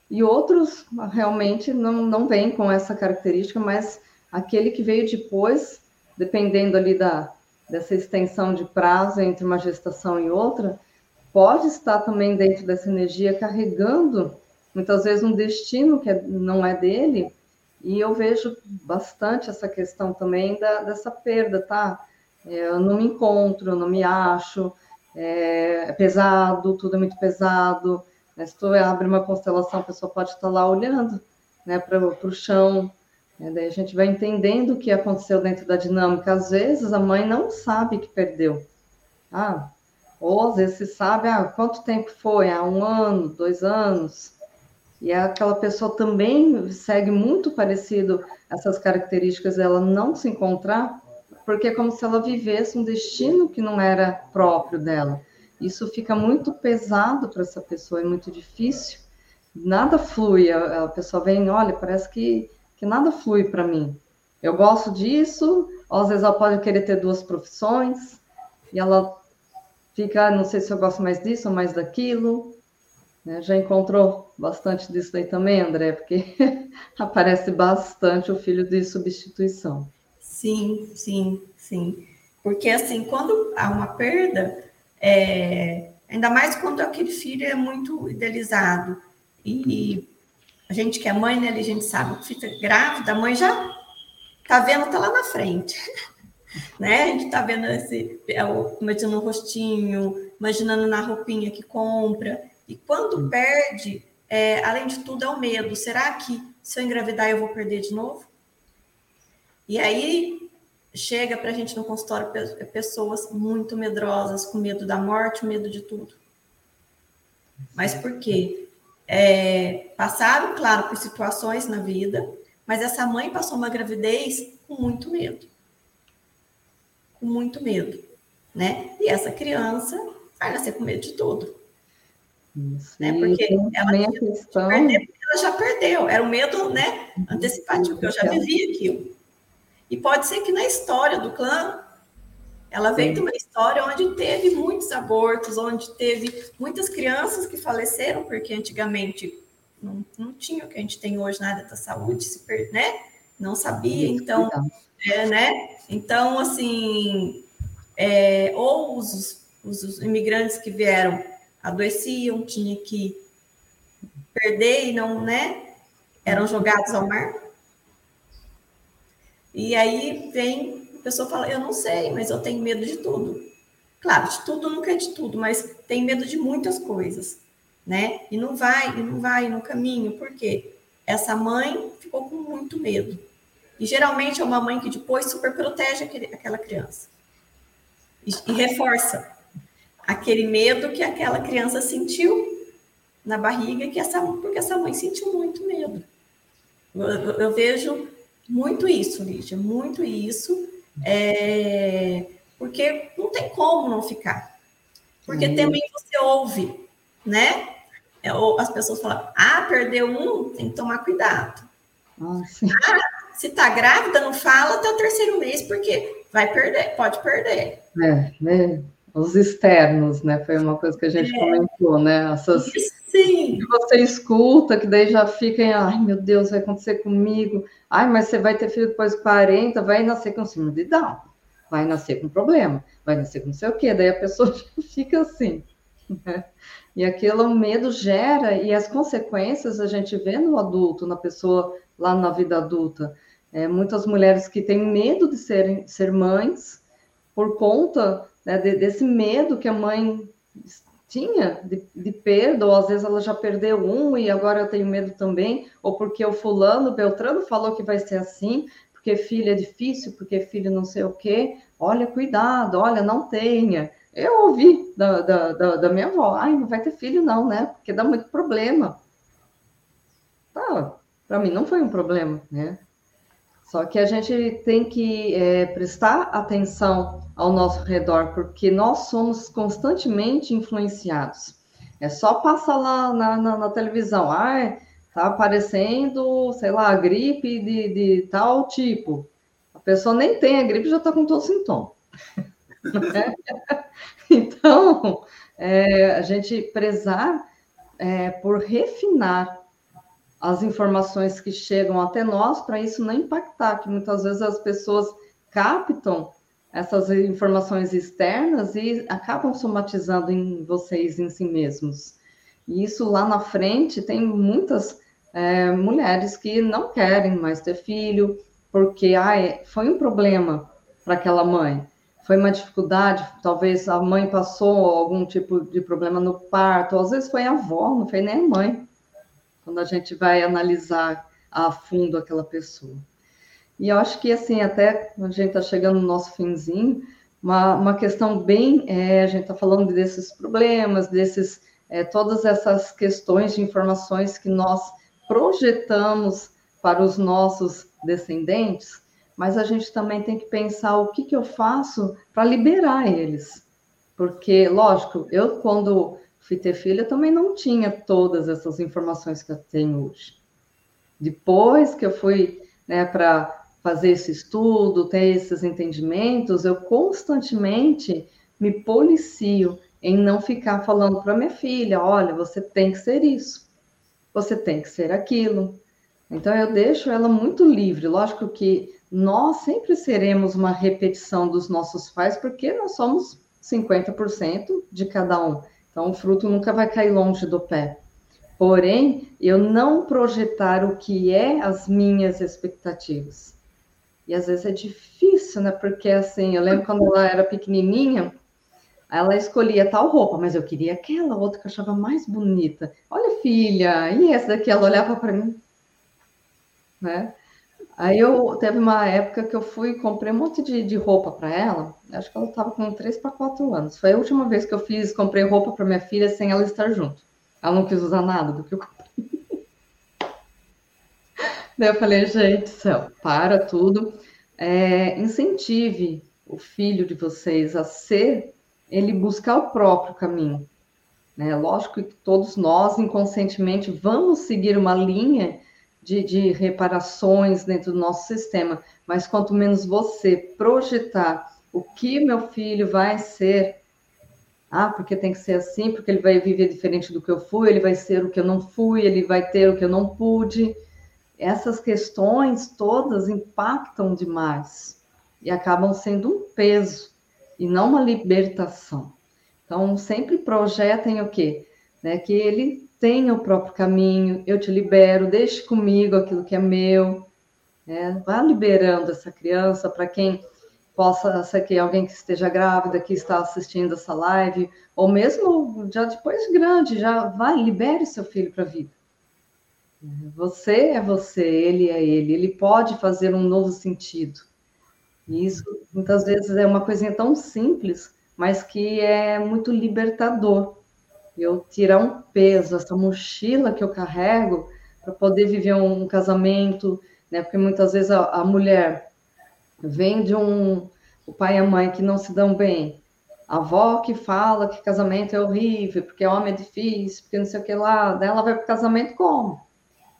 e outros realmente não, não vêm com essa característica, mas aquele que veio depois, dependendo ali da, dessa extensão de prazo entre uma gestação e outra, pode estar também dentro dessa energia carregando muitas vezes um destino que é, não é dele, e eu vejo bastante essa questão também da, dessa perda, tá? É, eu não me encontro, eu não me acho, é, é pesado, tudo é muito pesado, né? Se tu abre uma constelação, a pessoa pode estar lá olhando né, para o chão. Né? Daí a gente vai entendendo o que aconteceu dentro da dinâmica. Às vezes a mãe não sabe que perdeu. Ah, ou às vezes se sabe, ah, quanto tempo foi? Ah, um ano, dois anos. E aquela pessoa também segue muito parecido essas características ela não se encontrar, porque é como se ela vivesse um destino que não era próprio dela isso fica muito pesado para essa pessoa, é muito difícil. Nada flui, a, a pessoa vem, olha, parece que, que nada flui para mim. Eu gosto disso, às vezes ela pode querer ter duas profissões, e ela fica, ah, não sei se eu gosto mais disso ou mais daquilo. Né? Já encontrou bastante disso aí também, André, porque aparece bastante o filho de substituição. Sim, sim, sim. Porque assim, quando há uma perda, é, ainda mais quando aquele filho é muito idealizado. E, a gente que é mãe, né, a gente sabe que fica grávida, a mãe já tá vendo, tá lá na frente. né? A gente tá vendo esse, é imaginando o rostinho, imaginando na roupinha que compra. E quando perde, é, além de tudo, é o medo. Será que se eu engravidar eu vou perder de novo? E aí chega para a gente no consultório pessoas muito medrosas, com medo da morte, medo de tudo. Mas por quê? É, passaram, claro, por situações na vida, mas essa mãe passou uma gravidez com muito medo. Com muito medo, né? E essa criança vai nascer com medo de tudo. Isso, né? Porque ela, questão... perder, ela já perdeu, era o um medo né, antecipativo, que eu já vivi aquilo. E pode ser que na história do clã ela veio de uma, história onde teve muitos abortos, onde teve muitas crianças que faleceram, porque antigamente não, não tinha o que a gente tem hoje na área da saúde, se per, né? Não sabia, então, é, né? Então, assim, é, ou os, os, os imigrantes que vieram adoeciam, tinha que perder e não, né? Eram jogados ao mar. E aí vem, pessoa fala, eu não sei, mas eu tenho medo de tudo. Claro, de tudo nunca é de tudo, mas tem medo de muitas coisas, né? E não vai, e não vai no caminho, por quê? Essa mãe ficou com muito medo. E geralmente é uma mãe que depois super protege aquele, aquela criança. E, e reforça aquele medo que aquela criança sentiu na barriga, que essa, porque essa mãe sentiu muito medo. Eu, eu, eu vejo muito isso, Lígia, muito isso, é, porque não tem como não ficar. Porque uhum. também você ouve, né? É, as pessoas falam, ah, perdeu um, tem que tomar cuidado. Nossa. Ah, se tá grávida, não fala até o terceiro mês, porque vai perder, pode perder. É, né? Os externos, né? Foi uma coisa que a gente é. comentou, né? Essas Sim. que você escuta, que daí já fica, ai meu Deus, vai acontecer comigo. Ai, mas você vai ter filho depois de 40, vai nascer com síndrome de Down, vai nascer com problema, vai nascer com não sei o quê. Daí a pessoa fica assim. Né? E aquilo medo gera, e as consequências a gente vê no adulto, na pessoa lá na vida adulta. É, muitas mulheres que têm medo de serem, ser mães por conta né, de, desse medo que a mãe tinha de, de perda, ou às vezes ela já perdeu um e agora eu tenho medo também, ou porque o fulano, Beltrano falou que vai ser assim, porque filho é difícil, porque filho não sei o quê, olha, cuidado, olha, não tenha. Eu ouvi da, da, da, da minha avó, ai, não vai ter filho não, né, porque dá muito problema. Tá, para mim não foi um problema, né, só que a gente tem que é, prestar atenção ao nosso redor, porque nós somos constantemente influenciados. É só passar lá na, na, na televisão, ah, tá aparecendo, sei lá, gripe de, de tal tipo. A pessoa nem tem a gripe já está com todo sintoma. então, é, a gente prezar é, por refinar as informações que chegam até nós para isso não impactar, que muitas vezes as pessoas captam essas informações externas e acabam somatizando em vocês, em si mesmos. E isso lá na frente tem muitas é, mulheres que não querem mais ter filho, porque ah, foi um problema para aquela mãe, foi uma dificuldade, talvez a mãe passou algum tipo de problema no parto, às vezes foi a avó, não foi nem a mãe quando a gente vai analisar a fundo aquela pessoa. E eu acho que, assim, até a gente está chegando no nosso finzinho, uma, uma questão bem, é, a gente está falando desses problemas, desses, é, todas essas questões de informações que nós projetamos para os nossos descendentes, mas a gente também tem que pensar o que, que eu faço para liberar eles. Porque, lógico, eu quando fui ter filha, também não tinha todas essas informações que eu tenho hoje. Depois que eu fui né, para fazer esse estudo, ter esses entendimentos, eu constantemente me policio em não ficar falando para minha filha: olha, você tem que ser isso, você tem que ser aquilo. Então, eu deixo ela muito livre. Lógico que nós sempre seremos uma repetição dos nossos pais, porque nós somos 50% de cada um. Então, o fruto nunca vai cair longe do pé. Porém, eu não projetar o que é as minhas expectativas. E às vezes é difícil, né? Porque assim, eu lembro quando ela era pequenininha, ela escolhia tal roupa, mas eu queria aquela outra que eu achava mais bonita. Olha, filha, e essa daqui? Ela olhava para mim, né? Aí eu teve uma época que eu fui e comprei um monte de, de roupa para ela. Acho que ela estava com 3 para 4 anos. Foi a última vez que eu fiz, comprei roupa para minha filha sem ela estar junto. Ela não quis usar nada do que eu comprei. Daí eu falei, gente, céu, para tudo. É, incentive o filho de vocês a ser, ele buscar o próprio caminho. Né? Lógico que todos nós, inconscientemente, vamos seguir uma linha de, de reparações dentro do nosso sistema, mas quanto menos você projetar o que meu filho vai ser. Ah, porque tem que ser assim, porque ele vai viver diferente do que eu fui, ele vai ser o que eu não fui, ele vai ter o que eu não pude. Essas questões todas impactam demais e acabam sendo um peso e não uma libertação. Então, sempre projetem o quê? Né, que ele tenha o próprio caminho, eu te libero, deixe comigo aquilo que é meu. Né? Vá liberando essa criança para quem possa ser que alguém que esteja grávida, que está assistindo essa live, ou mesmo já depois grande, já vai, libere seu filho para a vida. Você é você, ele é ele, ele pode fazer um novo sentido. E isso muitas vezes é uma coisinha tão simples, mas que é muito libertador. Eu tirar um peso, essa mochila que eu carrego para poder viver um casamento, né? Porque muitas vezes a, a mulher vem de um o pai e a mãe que não se dão bem, a avó que fala que casamento é horrível, porque homem é difícil, porque não sei o que lá, daí ela vai para o casamento como?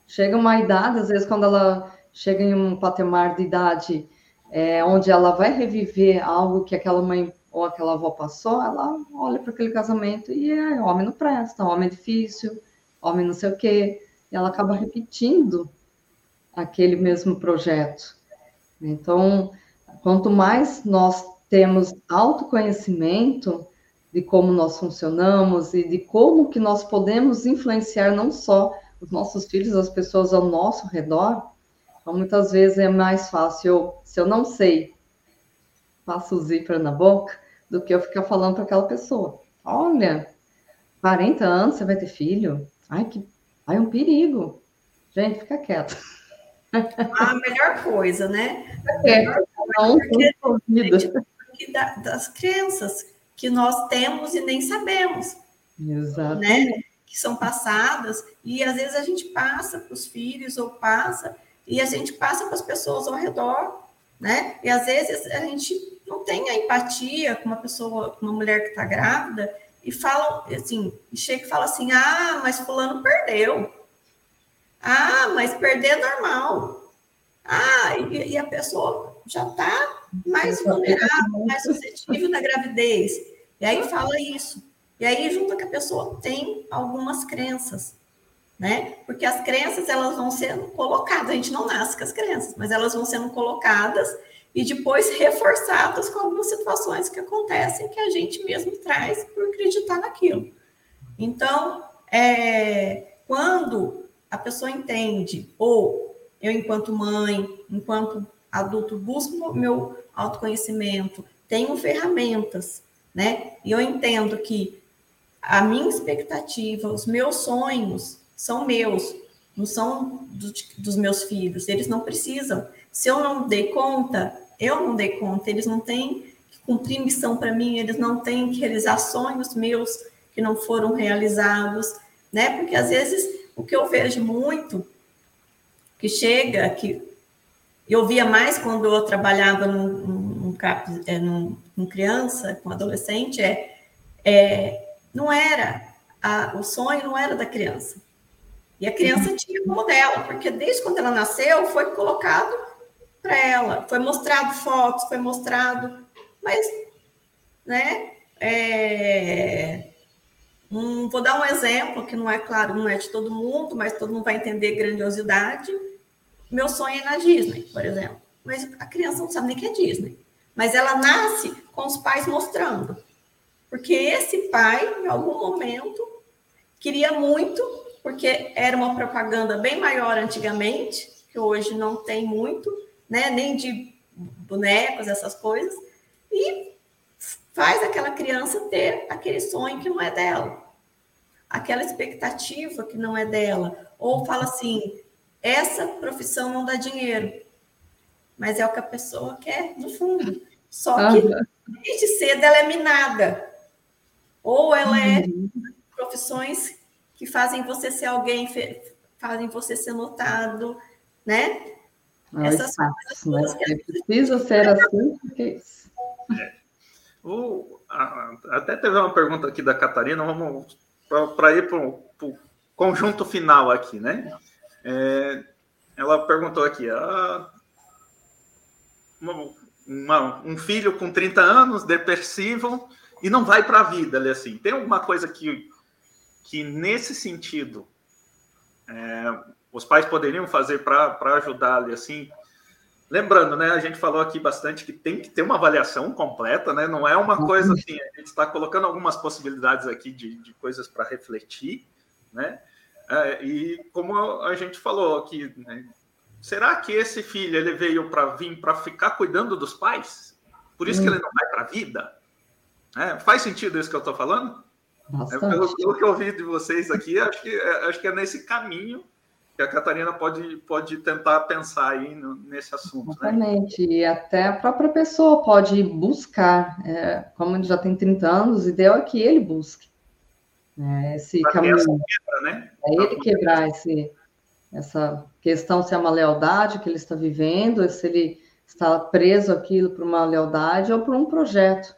Chega uma idade, às vezes quando ela chega em um patamar de idade é, onde ela vai reviver algo que aquela mãe ou aquela avó passou, ela olha para aquele casamento e é homem não presta, homem é difícil, homem não sei o quê, e ela acaba repetindo aquele mesmo projeto. Então, quanto mais nós temos autoconhecimento de como nós funcionamos e de como que nós podemos influenciar não só os nossos filhos, as pessoas ao nosso redor, então, muitas vezes é mais fácil, se eu não sei, passo zíper na boca, do que eu ficar falando para aquela pessoa. Olha, 40 anos você vai ter filho? Ai, que. Ai, é um perigo. Gente, fica quieto. A melhor coisa, né? Fica quieto. Não, porque, das crenças que nós temos e nem sabemos. Exato. Né? Que são passadas, e às vezes a gente passa para os filhos ou passa e a gente passa para as pessoas ao redor, né? E às vezes a gente não tem a empatia com uma pessoa, com uma mulher que está grávida, e fala assim, e chega e fala assim: ah, mas fulano perdeu. Ah, mas perder é normal. Ah, e, e a pessoa já está mais vulnerável, mais suscetível na gravidez. E aí fala isso. E aí junta que a pessoa tem algumas crenças né? Porque as crenças elas vão sendo colocadas, a gente não nasce com as crenças, mas elas vão sendo colocadas e depois reforçadas com algumas situações que acontecem que a gente mesmo traz por acreditar naquilo. Então, é, quando a pessoa entende, ou eu, enquanto mãe, enquanto adulto, busco meu autoconhecimento, tenho ferramentas, né? E eu entendo que a minha expectativa, os meus sonhos, são meus, não são do, dos meus filhos, eles não precisam. Se eu não dei conta, eu não dei conta, eles não têm que cumprir missão para mim, eles não têm que realizar sonhos meus que não foram realizados, né? Porque às vezes o que eu vejo muito que chega, que eu via mais quando eu trabalhava num, num, é, num, num criança, com adolescente, é, é não era a, o sonho não era da criança, e a criança tinha como dela, porque desde quando ela nasceu foi colocado para ela, foi mostrado fotos, foi mostrado, mas, né? É, um, vou dar um exemplo que não é claro, não é de todo mundo, mas todo mundo vai entender grandiosidade. Meu sonho é na Disney, por exemplo. Mas a criança não sabe nem que é Disney. Mas ela nasce com os pais mostrando. Porque esse pai, em algum momento, queria muito porque era uma propaganda bem maior antigamente, que hoje não tem muito, né? Nem de bonecos, essas coisas, e faz aquela criança ter aquele sonho que não é dela, aquela expectativa que não é dela, ou fala assim: essa profissão não dá dinheiro, mas é o que a pessoa quer, no fundo. Só que desde cedo ela é minada, ou ela é uhum. profissões que fazem você ser alguém, fazem você ser notado, né? Essas coisas precisa ser assim, porque é. o, até teve uma pergunta aqui da Catarina, vamos para ir para o conjunto final aqui, né? É, ela perguntou aqui, ah, uma, um filho com 30 anos, depressivo, e não vai para a vida, ali assim. Tem alguma coisa que, que nesse sentido, é, os pais poderiam fazer para ajudar ali assim? Lembrando, né, a gente falou aqui bastante que tem que ter uma avaliação completa, né? Não é uma coisa assim, a gente está colocando algumas possibilidades aqui de, de coisas para refletir, né? É, e como a gente falou aqui, né, será que esse filho ele veio para vir para ficar cuidando dos pais? Por isso hum. que ele não vai para a vida? É, faz sentido isso que eu estou falando? É, pelo, pelo, que eu ouvi de vocês aqui, acho que, é, acho que é nesse caminho que a Catarina pode, pode tentar pensar aí no, nesse assunto. Né? Exatamente, né? e até a própria pessoa pode buscar, é, como ele já tem 30 anos, o ideal é que ele busque né, esse caminho. Quebra, né? É ele quebrar esse, essa questão se é uma lealdade que ele está vivendo, se ele está preso aquilo por uma lealdade ou por um projeto,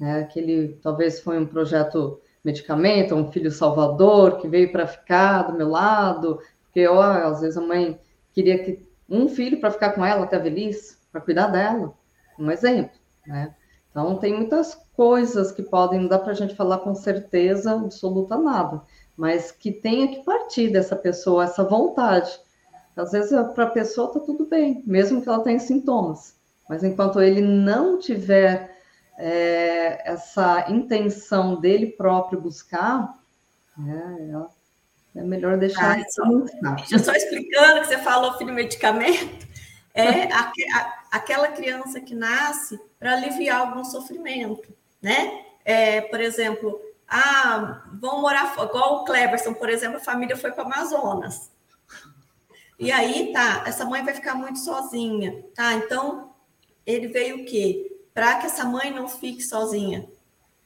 né, que ele talvez foi um projeto medicamento, um filho salvador que veio para ficar do meu lado, porque, ó, às vezes a mãe queria que um filho para ficar com ela até a velhice, para cuidar dela. Um exemplo, né? Então, tem muitas coisas que podem, não dá para a gente falar com certeza absoluta nada, mas que tenha que partir dessa pessoa, essa vontade. Às vezes, para a pessoa está tudo bem, mesmo que ela tenha sintomas, mas enquanto ele não tiver é, essa intenção dele próprio buscar, é, ela é melhor deixar. Ah, só, já só explicando que você falou filho medicamento, é a, a, aquela criança que nasce para aliviar algum sofrimento, né? É, por exemplo, ah, vão morar igual o Cleverson, por exemplo, a família foi para Amazonas. E aí, tá, essa mãe vai ficar muito sozinha, tá? Então, ele veio o quê? Para que essa mãe não fique sozinha,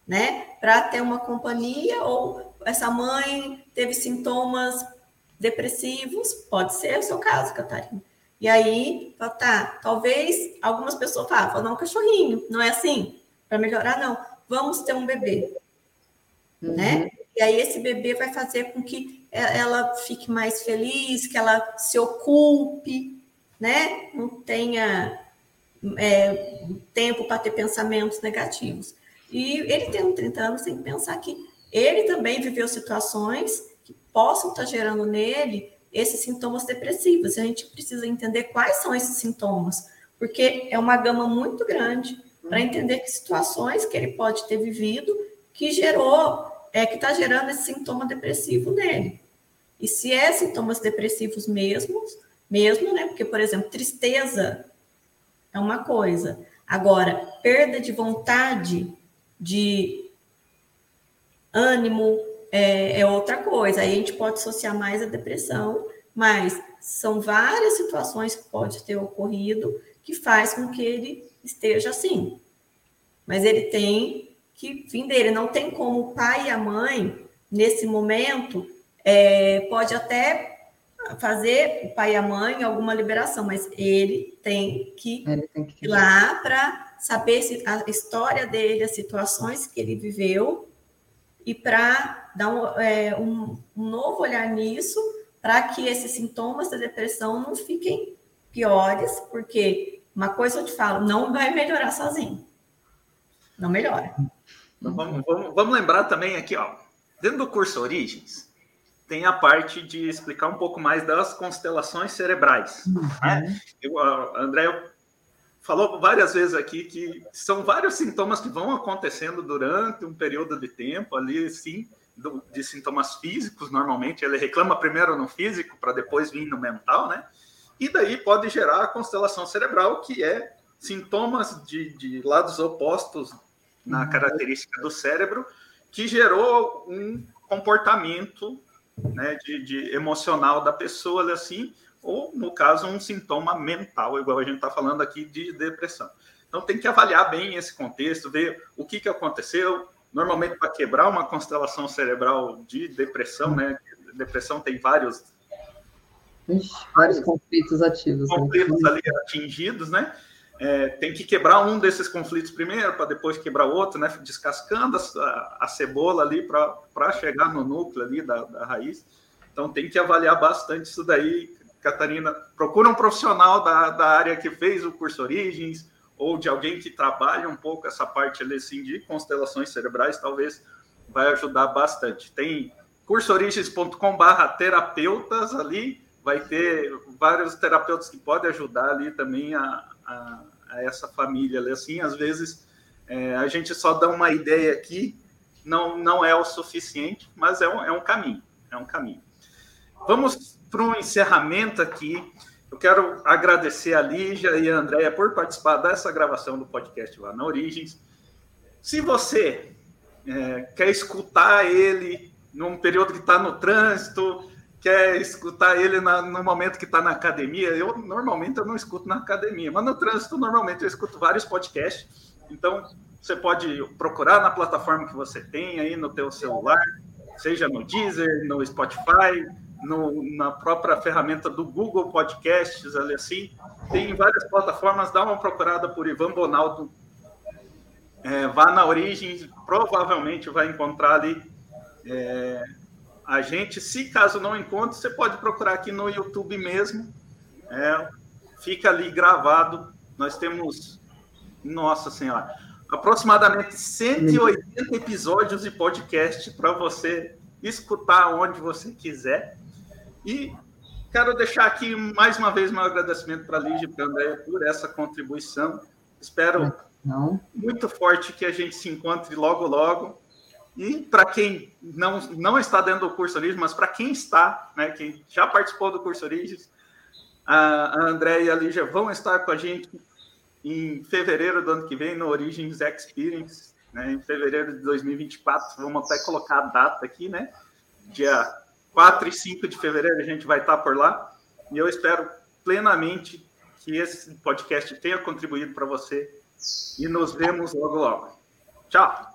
né? Para ter uma companhia ou essa mãe teve sintomas depressivos, pode ser o seu caso, Catarina. E aí, tá, talvez algumas pessoas falam, não, um cachorrinho, não é assim? Para melhorar, não. Vamos ter um bebê, uhum. né? E aí esse bebê vai fazer com que ela fique mais feliz, que ela se ocupe, né? Não tenha é, tempo para ter pensamentos negativos. E ele tendo 30 anos, tem que pensar que ele também viveu situações que possam estar gerando nele esses sintomas depressivos. A gente precisa entender quais são esses sintomas, porque é uma gama muito grande para entender que situações que ele pode ter vivido que gerou, é que está gerando esse sintoma depressivo nele. E se é sintomas depressivos mesmos, mesmo, né? Porque, por exemplo, tristeza é uma coisa. Agora, perda de vontade de ânimo é, é, outra coisa. Aí a gente pode associar mais a depressão, mas são várias situações que pode ter ocorrido que faz com que ele esteja assim. Mas ele tem que vir dele. Não tem como o pai e a mãe, nesse momento, é, pode até fazer o pai e a mãe alguma liberação, mas ele tem que, ele tem que ir lá para saber se a história dele, as situações que ele viveu e para dar um, é, um, um, novo olhar nisso, para que esses sintomas da depressão não fiquem piores, porque uma coisa eu te falo, não vai melhorar sozinho. Não melhora. Então, vamos, vamos, vamos lembrar também aqui, ó, dentro do curso Origens, tem a parte de explicar um pouco mais das constelações cerebrais. Uhum. Né? Eu, André falou várias vezes aqui que são vários sintomas que vão acontecendo durante um período de tempo ali, sim, do, de sintomas físicos, normalmente. Ele reclama primeiro no físico para depois vir no mental, né? E daí pode gerar a constelação cerebral, que é sintomas de, de lados opostos na uhum. característica do cérebro, que gerou um comportamento né, de, de emocional da pessoa, assim, ou, no caso, um sintoma mental, igual a gente está falando aqui de depressão. Então, tem que avaliar bem esse contexto, ver o que, que aconteceu. Normalmente, para quebrar uma constelação cerebral de depressão, né? Depressão tem vários. Ixi, vários conflitos ativos. Né? Conflitos né? ali atingidos, né? É, tem que quebrar um desses conflitos primeiro, para depois quebrar outro, né? Descascando a, a cebola ali para chegar no núcleo ali da, da raiz. Então, tem que avaliar bastante isso daí, Catarina, procura um profissional da, da área que fez o curso Origens ou de alguém que trabalha um pouco essa parte assim, de constelações cerebrais, talvez vai ajudar bastante. Tem cursoorigens.com/barra terapeutas ali, vai ter vários terapeutas que podem ajudar ali também a, a, a essa família assim, às vezes é, a gente só dá uma ideia aqui, não, não é o suficiente, mas é um, é um caminho, é um caminho. Vamos para um encerramento aqui. Eu quero agradecer a Lígia e a Andréia por participar dessa gravação do podcast lá na Origens. Se você é, quer escutar ele num período que está no trânsito, quer escutar ele na, no momento que está na academia, eu normalmente eu não escuto na academia, mas no trânsito normalmente eu escuto vários podcasts. Então você pode procurar na plataforma que você tem aí no teu celular, seja no Deezer, no Spotify, no, na própria ferramenta do Google Podcasts, ali assim. Tem várias plataformas, dá uma procurada por Ivan Bonaldo. É, vá na origem, provavelmente vai encontrar ali é, a gente. Se caso não encontre, você pode procurar aqui no YouTube mesmo. É, fica ali gravado. Nós temos, nossa senhora, aproximadamente 180 episódios de podcast para você escutar onde você quiser. E quero deixar aqui mais uma vez meu agradecimento para a Lígia e para a Andréia por essa contribuição. Espero não. muito forte que a gente se encontre logo, logo. E para quem não, não está dentro do curso Origens, mas para quem está, né, quem já participou do curso Origens, a, a André e a Lígia vão estar com a gente em fevereiro do ano que vem no Origins Experience, né, em fevereiro de 2024. Vamos até colocar a data aqui, né? Dia 4 e 5 de fevereiro a gente vai estar por lá. E eu espero plenamente que esse podcast tenha contribuído para você. E nos vemos logo logo. Tchau!